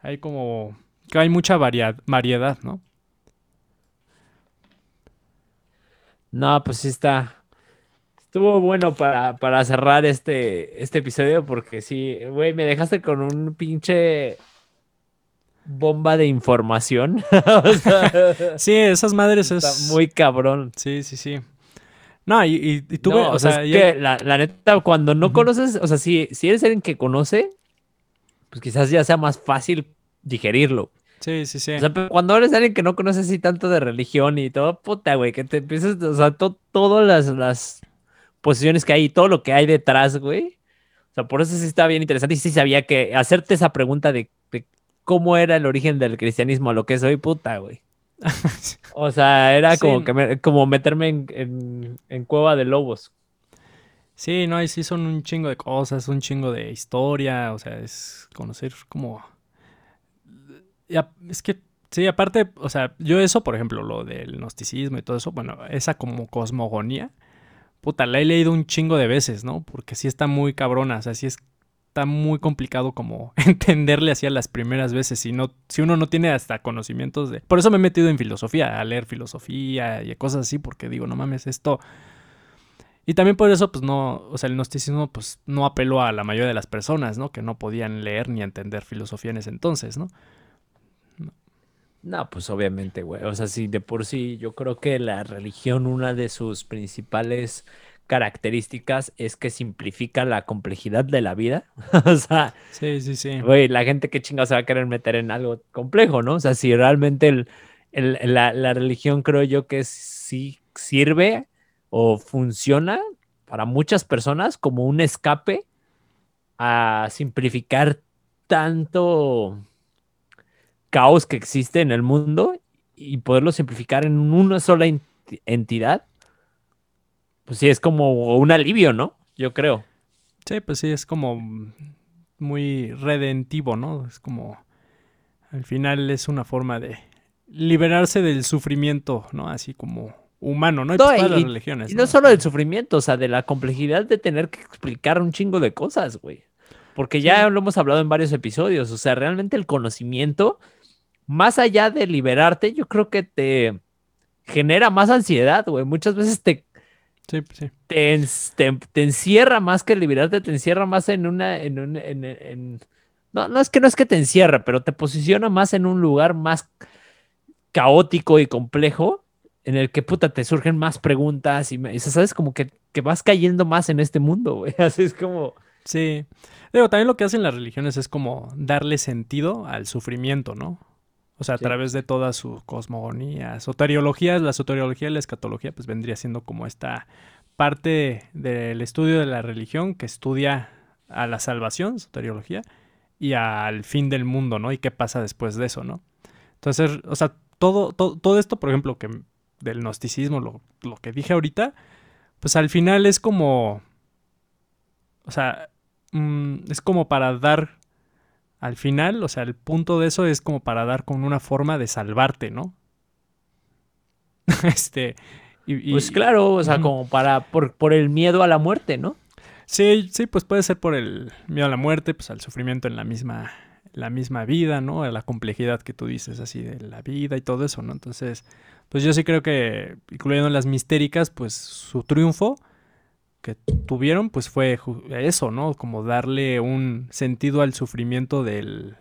Hay como... que hay mucha variedad, ¿no? No, pues sí está. Estuvo bueno para, cerrar este, este episodio porque sí, güey, me dejaste con un pinche bomba de información. sí, esas madres es... muy cabrón. Sí, sí, sí. No, y, y, tú, o, sea, es que la, neta, cuando no conoces, o sea, si, si eres alguien que conoce, pues quizás ya sea más fácil digerirlo. Sí, sí, sí. O sea, cuando eres alguien que no conoce así tanto de religión y todo, puta, güey, que te empiezas, o sea, todas las, las posiciones que hay y todo lo que hay detrás, güey. O sea, por eso sí está bien interesante y sí sabía que hacerte esa pregunta de, cómo era el origen del cristianismo a lo que es hoy, puta, güey. o sea, era como, que como meterme en, en, cueva de lobos. Sí, no, y sí son un chingo de cosas, un chingo de historia, o sea, es conocer como es que, sí, aparte, o sea, yo eso, por ejemplo, lo del gnosticismo y todo eso, bueno, esa como cosmogonía, puta, la he leído un chingo de veces, ¿no? Porque sí está muy cabrona, o sea, sí está muy complicado como entenderle así a las primeras veces, si, no, si uno no tiene hasta conocimientos de... Por eso me he metido en filosofía, a leer filosofía y cosas así, porque digo, no mames, esto... Y también por eso, pues no, o sea, el gnosticismo, pues no apeló a la mayoría de las personas, ¿no? Que no podían leer ni entender filosofía en ese entonces, ¿no? No, pues obviamente, güey. O sea, sí, de por sí, yo creo que la religión, una de sus principales características es que simplifica la complejidad de la vida. o sea, sí, sí, sí. Güey, la gente que chinga se va a querer meter en algo complejo, ¿no? O sea, si realmente el, la, la, religión creo yo que sí sirve o funciona para muchas personas como un escape a simplificar tanto caos que existe en el mundo y poderlo simplificar en una sola entidad, pues sí es como un alivio, ¿no? Yo creo. Sí, pues sí, es como muy redentivo, ¿no? Es como, al final es una forma de liberarse del sufrimiento, ¿no? Así como humano, ¿no? Y, pues todas las religiones. Y no, solo del sufrimiento, o sea, de la complejidad de tener que explicar un chingo de cosas, güey. Porque ya lo hemos hablado en varios episodios, o sea, realmente el conocimiento más allá de liberarte, yo creo que te genera más ansiedad, güey. Muchas veces te, sí, sí. Te, te, encierra más que liberarte, te encierra más en una, en, un, en, en, no, no es que no es que te encierra, pero te posiciona más en un lugar más caótico y complejo en el que puta te surgen más preguntas y, y sabes como que, que, vas cayendo más en este mundo, güey. Así es como... Sí. Digo, también lo que hacen las religiones es como darle sentido al sufrimiento, ¿no? O sea, a través de toda su cosmogonía, soteriología, la soteriología y la escatología, pues vendría siendo como esta parte del estudio de la religión que estudia a la salvación, soteriología, y al fin del mundo, ¿no? Y qué pasa después de eso, ¿no? Entonces, o sea, todo, todo, todo esto, por ejemplo, que del gnosticismo, lo, lo que dije ahorita, pues al final es como, o sea, mm, es como para dar, al final, o sea, el punto de eso es como para dar con una forma de salvarte, ¿no? este, y, y- Pues claro, o sea, como para, por, por el miedo a la muerte, ¿no? Sí, sí, pues puede ser por el miedo a la muerte, pues al sufrimiento en la misma, la misma vida, ¿no? A la complejidad que tú dices así de la vida y todo eso, ¿no? Entonces, pues yo sí creo que, incluyendo las mistéricas, pues su triunfo que tuvieron, pues fue eso, ¿no? Como darle un sentido al sufrimiento del,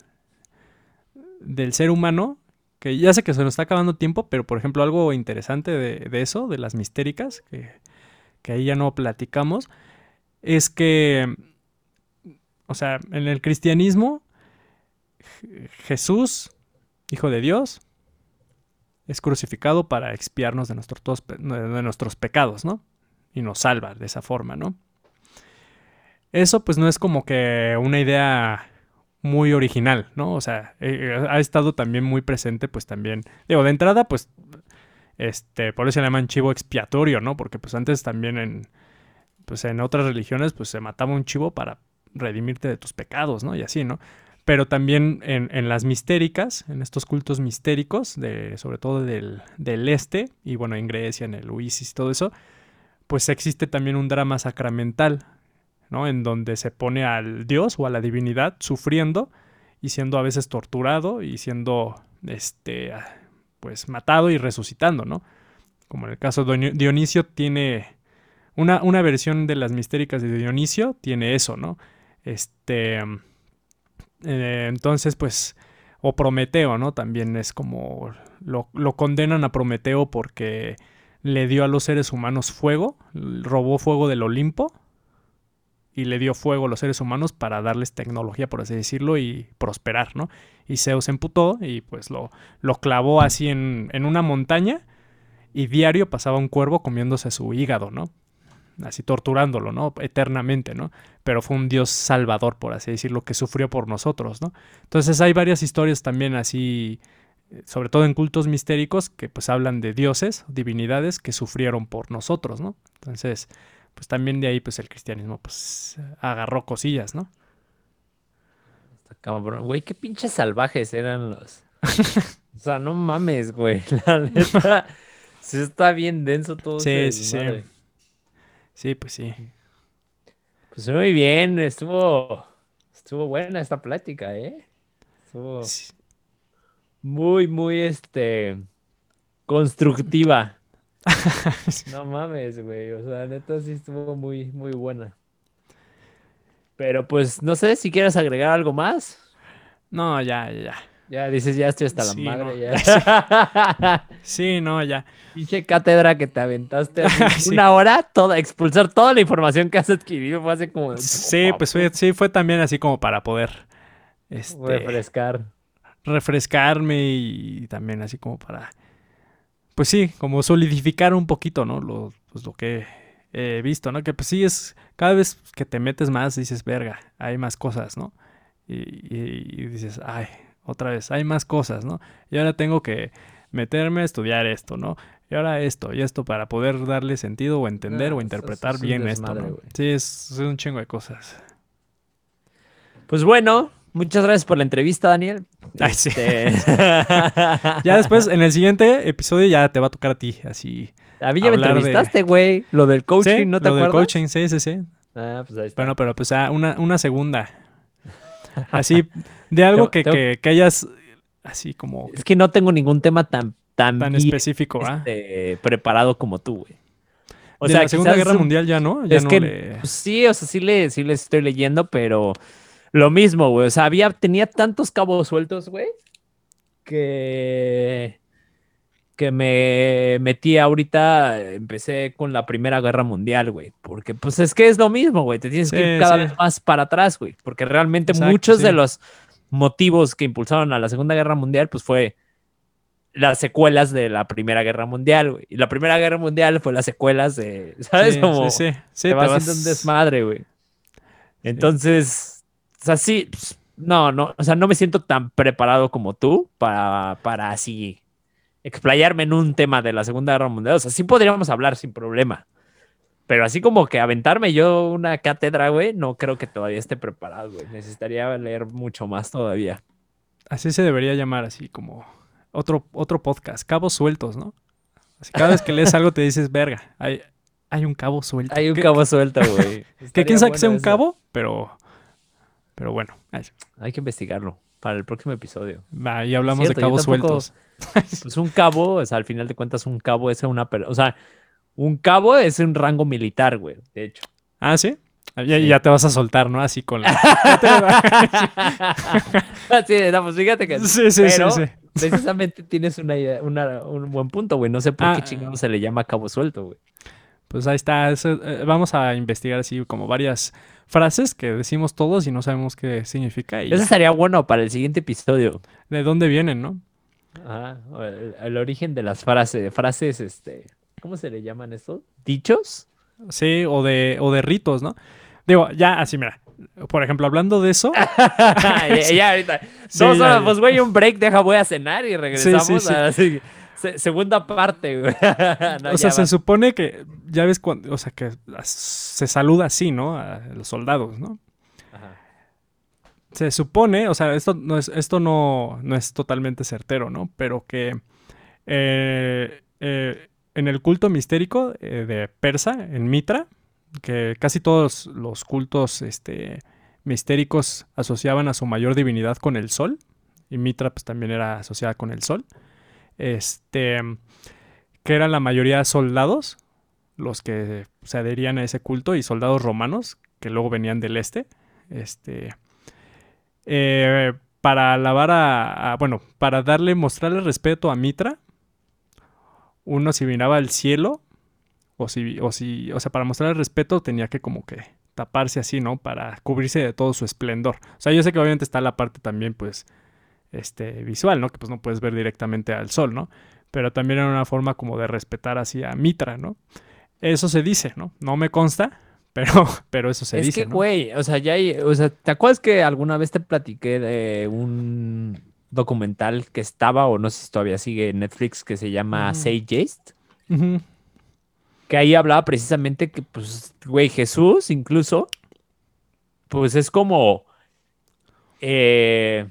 del ser humano, que ya sé que se nos está acabando tiempo, pero por ejemplo algo interesante de, eso, de las mistéricas, que, que ahí ya no platicamos, es que, o sea, en el cristianismo, Je- Jesús, Hijo de Dios, es crucificado para expiarnos de, de nuestros pecados, ¿no? Y nos salva de esa forma, ¿no? Eso pues no es como que una idea muy original, ¿no? O sea, eh, ha estado también muy presente, pues también, digo, de entrada, pues, este, por eso se llaman chivo expiatorio, ¿no? Porque pues antes también en, pues en otras religiones, pues se mataba un chivo para redimirte de tus pecados, ¿no? Y así, ¿no? Pero también en, las mistéricas, en estos cultos mistéricos, sobre todo del, del este, y bueno, en Grecia, en el Uisis y todo eso, pues existe también un drama sacramental, ¿no? En donde se pone al Dios o a la divinidad sufriendo y siendo a veces torturado y siendo, este, ah, pues matado y resucitando, ¿no? Como en el caso de Dionisio tiene una, una versión de las mistéricas de Dionisio, tiene eso, ¿no? Este, eh, entonces, pues, o Prometeo, ¿no? También es como, lo, lo condenan a Prometeo porque le dio a los seres humanos fuego, robó fuego del Olimpo y le dio fuego a los seres humanos para darles tecnología, por así decirlo, y prosperar, ¿no? Y Zeus emputó y pues lo, lo clavó así en, en una montaña y diario pasaba un cuervo comiéndose su hígado, ¿no? Así torturándolo, ¿no? Eternamente, ¿no? Pero fue un dios salvador, por así decirlo, que sufrió por nosotros, ¿no? Entonces hay varias historias también así, sobre todo en cultos mistéricos, que pues hablan de dioses, divinidades que sufrieron por nosotros, ¿no? Entonces, pues también de ahí pues el cristianismo pues agarró cosillas, ¿no? Cabrón. Güey, qué pinches salvajes eran los. O sea, no mames, güey. La neta. Sí está bien denso todo Sí, ese sí, sí. desmadre. Sí, pues sí. Pues muy bien, estuvo. Estuvo buena esta plática, ¿eh? Estuvo Sí. Muy, muy, este. Constructiva. No mames, güey. O sea, neta sí estuvo muy, muy buena. Pero pues no sé si quieres agregar algo más. No, ya, ya, ya. Dices, ya estoy hasta la Sí, madre. no. Ya. Sí, no, ya. Pinche cátedra que te aventaste así, Sí. una hora, toda, expulsar toda la información que has adquirido fue hace como Sí, pues fue, sí, fue también así como para poder este, refrescar. Refrescarme y también así como para, pues sí, como solidificar un poquito, ¿no? Lo, pues lo que he visto, ¿no? Que pues sí es, cada vez que te metes más dices, verga, hay más cosas, ¿no? Y, y- y dices, ay, otra vez, hay más cosas, ¿no? Y ahora tengo que meterme a estudiar esto, ¿no? Y ahora esto y esto para poder darle sentido o entender Ah, o interpretar es bien esto, ¿no? Sí, es, es un chingo de cosas. Pues bueno, muchas gracias por la entrevista, Daniel. Ay, sí. Este, Ya después, en el siguiente episodio, ya te va a tocar a ti, así. A mí ya me entrevistaste, güey. Lo del coaching, Sí, ¿no te lo del acuerdas? coaching, sí, sí, sí. Ah, pues ahí está. Bueno, pero pues ah, una, una segunda. Así, de algo que, que, que hayas así como Es que no tengo ningún tema tan, tan, tan bien, específico, ¿ah? este, preparado como tú, güey. de la Segunda Guerra un- Mundial ya no, ya es no que le... pues, sí, o sea, sí le, sí le estoy leyendo, pero lo mismo, güey. O sea, había, tenía tantos cabos sueltos, güey, que, que me metí ahorita, empecé con la Primera Guerra Mundial, güey. Porque pues es que es lo mismo, güey. Te tienes que ir cada sí. vez más para atrás, güey. Porque realmente Exacto, muchos de los motivos que impulsaron a la Segunda Guerra Mundial, pues fue las secuelas de la Primera Guerra Mundial, güey. Y la Primera Guerra Mundial fue las secuelas de, ¿sabes? Sí, Como sí, sí. Sí, te vas- haciendo un desmadre, güey. Entonces, sea, sí, pues, no, no, o sea, no me siento tan preparado como tú para, para así explayarme en un tema de la Segunda Guerra Mundial. O sea, sí podríamos hablar sin problema. Pero así como que aventarme yo una cátedra, güey, no creo que todavía esté preparado, güey. Necesitaría leer mucho más todavía. Así se debería llamar, así como otro, otro podcast, cabos sueltos, ¿no? Así, cada vez que lees algo te dices, verga, hay, hay un cabo suelto. Hay un cabo suelto, güey. Que quién sabe que sea un cabo, pero, pero bueno, Hay que investigarlo para el próximo episodio. ahí hablamos Cierto, de cabos tampoco- sueltos. Pues un cabo, o sea, al final de cuentas, un cabo es una. O sea, un cabo es un rango militar, güey, de hecho. Ah, ¿sí? Ya, Sí. ya te vas a soltar, ¿no? Así con la... sí, no, pues fíjate que. Sí, sí, pero sí, sí. Precisamente tienes una, idea- una- un buen punto, güey. No sé por Ah, qué chingado se le llama cabo suelto, güey. Pues ahí está. eso, eh, vamos a investigar así como varias frases que decimos todos y no sabemos qué significa y Eso estaría bueno para el siguiente episodio. de dónde vienen, ¿no? Ajá, o el, el origen de las frases, frases, este, ¿cómo se le llaman estos? ¿Dichos? Sí, o de, o de ritos, ¿no? Digo, ya así, mira. Por ejemplo, hablando de eso, ya, ya, ahorita. Sí, Dos ya, horas, pues güey, un break, deja, voy a cenar y regresamos sí, sí. a se- se- segunda parte, güey. No, o sea, se va. supone que, ya ves, cuando, o sea, que se saluda así, ¿no? A los soldados, ¿no? Ajá. Se supone, o sea, esto no es, esto no, no es totalmente certero, ¿no? Pero que eh, eh, en el culto mistérico eh, de Persa, en Mitra, que casi todos los cultos este, mistéricos asociaban a su mayor divinidad con el sol, y Mitra pues también era asociada con el sol, este, que eran la mayoría soldados, los que se adherían a ese culto, y soldados romanos, que luego venían del este, este, eh, para alabar a, bueno, para darle, mostrarle respeto a Mitra, uno si miraba al cielo, o si, o si, o sea, para mostrarle respeto tenía que como que taparse así, ¿no? Para cubrirse de todo su esplendor. O sea, yo sé que obviamente está la parte también, pues, este, visual, ¿no? Que pues no puedes ver directamente al sol, ¿no? Pero también era una forma como de respetar así a Mitra, ¿no? Eso se dice, ¿no? No me consta, pero, pero eso se es dice, que, ¿no? güey, o sea, ya hay, o sea, ¿te acuerdas que alguna vez te platiqué de un documental que estaba, o no sé si todavía sigue en Netflix, que se llama Mm. Say Jest? Ujú. Que ahí hablaba precisamente que, pues, güey, Jesús incluso, pues es como, eh,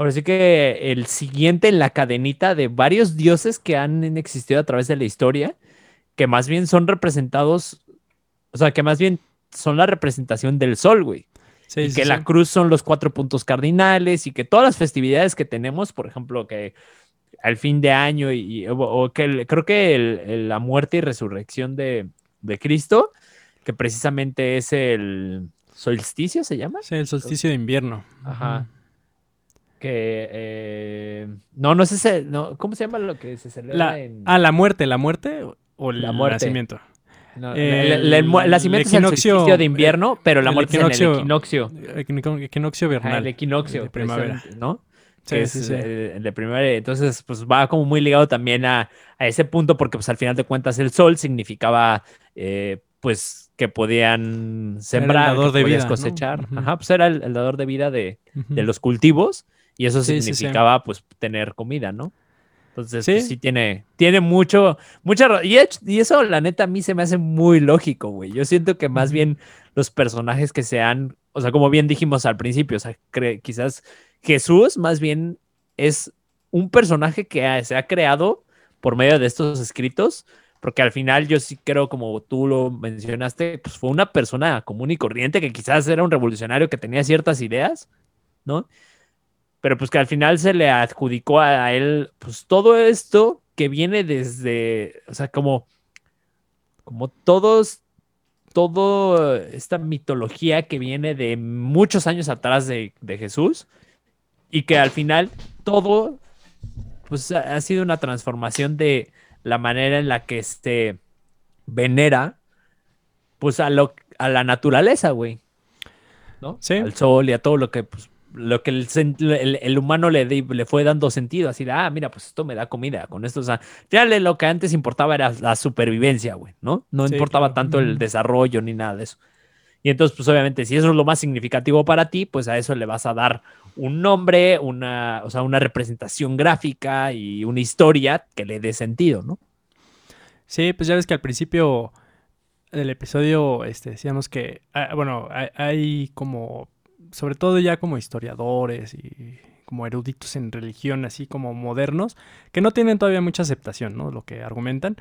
ahora sí que el siguiente en la cadenita de varios dioses que han existido a través de la historia, que más bien son representados, o sea, que más bien son la representación del sol, güey. Sí, y sí, que la cruz son los cuatro puntos cardinales y que todas las festividades que tenemos, por ejemplo, que al fin de año y, o, o que el- creo que el- el- la muerte y resurrección de, de Cristo, que precisamente es el solsticio, ¿se llama? Sí, el solsticio de invierno. Ajá. Que eh, no, no sé, no, ¿cómo se llama lo que se celebra La, en ah, la muerte, la muerte o el La muerte. nacimiento. no, el- el, el mu- el nacimiento es el equinoccio- solsticio de invierno, pero la muerte es en el equinoccio- equinoccio. Vernal. el equinoccio, de primavera. ¿no? Sí, que es sí, sí. El, de primavera. Entonces, pues va como muy ligado también a, a ese punto, porque pues al final de cuentas el sol significaba, eh, pues, que podían sembrar, dador que de podías cosechar. Ajá, pues era el, dador de vida de, de los cultivos, y eso Sí, significaba, pues, tener comida, ¿no? Entonces, Sí. pues, sí tiene, tiene mucho, mucha, y, y eso, la neta, a mí se me hace muy lógico, güey. Yo siento que más bien los personajes que sean, o sea, como bien dijimos al principio, o sea, quizás Jesús más bien es un personaje que ha- se ha creado por medio de estos escritos, porque al final yo sí creo, como tú lo mencionaste, pues fue una persona común y corriente que quizás era un revolucionario que tenía ciertas ideas, ¿no? Pero pues que al final se le adjudicó a, él, pues todo esto que viene desde, o sea, como, como todos, todo esta mitología que viene de muchos años atrás de, de Jesús y que al final todo, pues ha, sido una transformación de la manera en la que se venera, pues a, lo, a la naturaleza, güey. ¿No? Sí. Al sol y a todo lo que pues, lo que el, el- el humano le, le fue dando sentido, así de, ah, mira, pues esto me da comida, con esto, o sea, ya le- lo que antes importaba era la supervivencia, güey, ¿no? No Sí, importaba claro. tanto el desarrollo ni nada de eso. Y entonces, pues obviamente, si eso es lo más significativo para ti, pues a eso le vas a dar un nombre, una, o sea, una representación gráfica y una historia que le dé sentido, ¿no? Sí, pues ya ves que al principio del episodio este, decíamos que, ah, bueno, hay, hay como, sobre todo ya como historiadores y como eruditos en religión, así como modernos, que no tienen todavía mucha aceptación, ¿no? Lo que argumentan,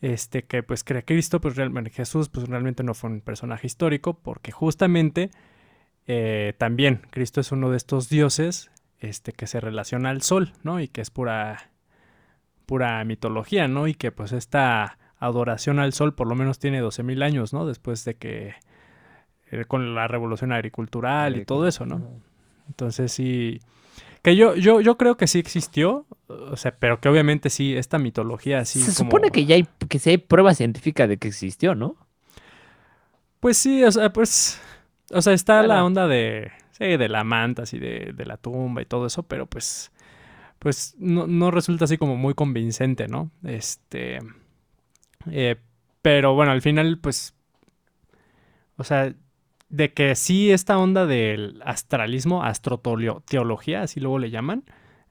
este, que pues que Cristo, pues realmente Jesús, pues realmente no fue un personaje histórico, porque justamente eh, también Cristo es uno de estos dioses, este, que se relaciona al sol, ¿no? Y que es pura pura mitología, ¿no? Y que pues esta adoración al sol por lo menos tiene 12.000 años, ¿no? Después de que eh, con la revolución agricultural y todo eso, ¿no? Entonces sí que yo yo yo creo que sí existió, o sea, pero que obviamente sí esta mitología así Se como- supone que ya hay, que sí hay prueba científica de que existió, ¿no? Pues sí, o sea, pues o sea, está la onda de sí, de la manta así de, de la tumba y todo eso, pero pues pues no, no resulta así como muy convincente, ¿no? Este eh, pero bueno, al final pues o sea, de que sí esta onda del astralismo, astroteología, así luego le llaman,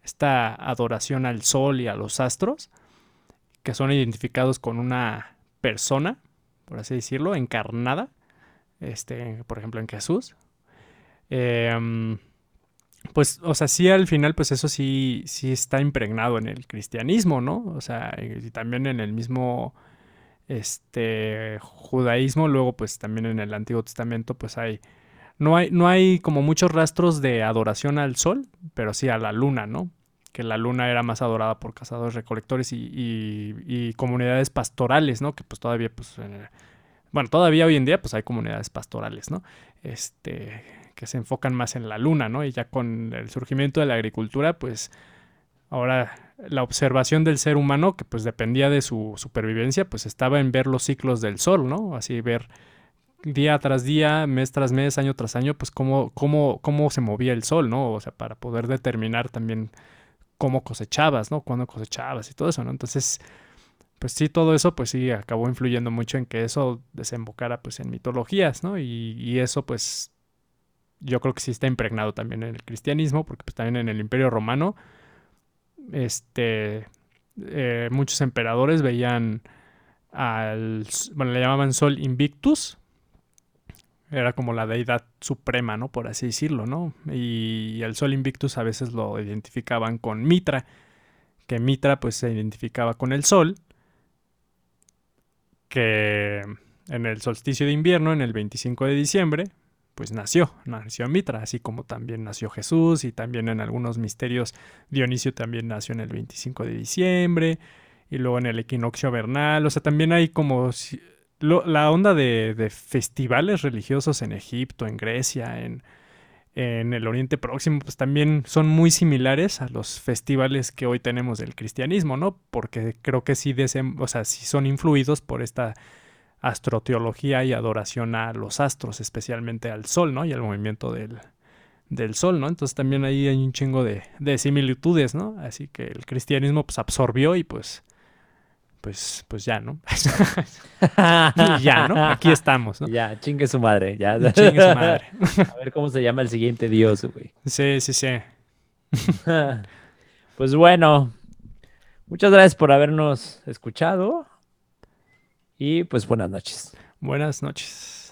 esta adoración al sol y a los astros, que son identificados con una persona, por así decirlo, encarnada, este, por ejemplo en Jesús. Em, pues, o sea, sí al final, pues eso sí, sí está impregnado en el cristianismo, ¿no? O sea, y también en el mismo este judaísmo, luego pues también en el Antiguo Testamento pues hay no hay no hay como muchos rastros de adoración al sol, pero sí a la luna, ¿no? Que la luna era más adorada por cazadores recolectores y, y- y comunidades pastorales, ¿no? Que pues todavía pues bueno, todavía hoy en día pues hay comunidades pastorales, ¿no? Este que se enfocan más en la luna, ¿no? Y ya con el surgimiento de la agricultura, pues ahora la observación del ser humano, que pues dependía de su supervivencia, pues estaba en ver los ciclos del sol, ¿no? Así ver día tras día, mes tras mes, año tras año, pues cómo, cómo, cómo se movía el sol, ¿no? O sea, para poder determinar también cómo cosechabas, ¿no? Cuándo cosechabas y todo eso, ¿no? Entonces, pues sí, todo eso, pues sí, acabó influyendo mucho en que eso desembocara, pues, en mitologías, ¿no? Y, y eso, pues, yo creo que sí está impregnado también en el cristianismo, porque pues también en el Imperio Romano, este, eh, muchos emperadores veían al, bueno, le llamaban Sol Invictus, era como la deidad suprema, ¿no? Por así decirlo, ¿no? Y el Sol Invictus a veces lo identificaban con Mitra, que Mitra pues se identificaba con el Sol, que en el solsticio de invierno, en el 25 de diciembre, pues nació, nació Mitra, así como también nació Jesús y también en algunos misterios Dionisio también nació en el 25 de diciembre y luego en el equinoccio vernal, o sea, también hay como lo- la onda de, de festivales religiosos en Egipto, en Grecia, en, en el Oriente Próximo, pues también son muy similares a los festivales que hoy tenemos del cristianismo, ¿no? Porque creo que sí, desem- o sea, sí son influidos por esta astroteología y adoración a los astros, especialmente al sol, ¿no? Y al movimiento del, del sol, ¿no? Entonces también ahí hay un chingo de, de similitudes, ¿no? Así que el cristianismo pues absorbió y pues, pues, pues ya, ¿no? y ya, ¿no? Aquí estamos, ¿no? Ya, chingue su madre. Ya. Chingue su madre. A ver cómo se llama el siguiente dios, güey. Sí, sí, sí. Pues bueno, muchas gracias por habernos escuchado y pues buenas noches. Buenas noches.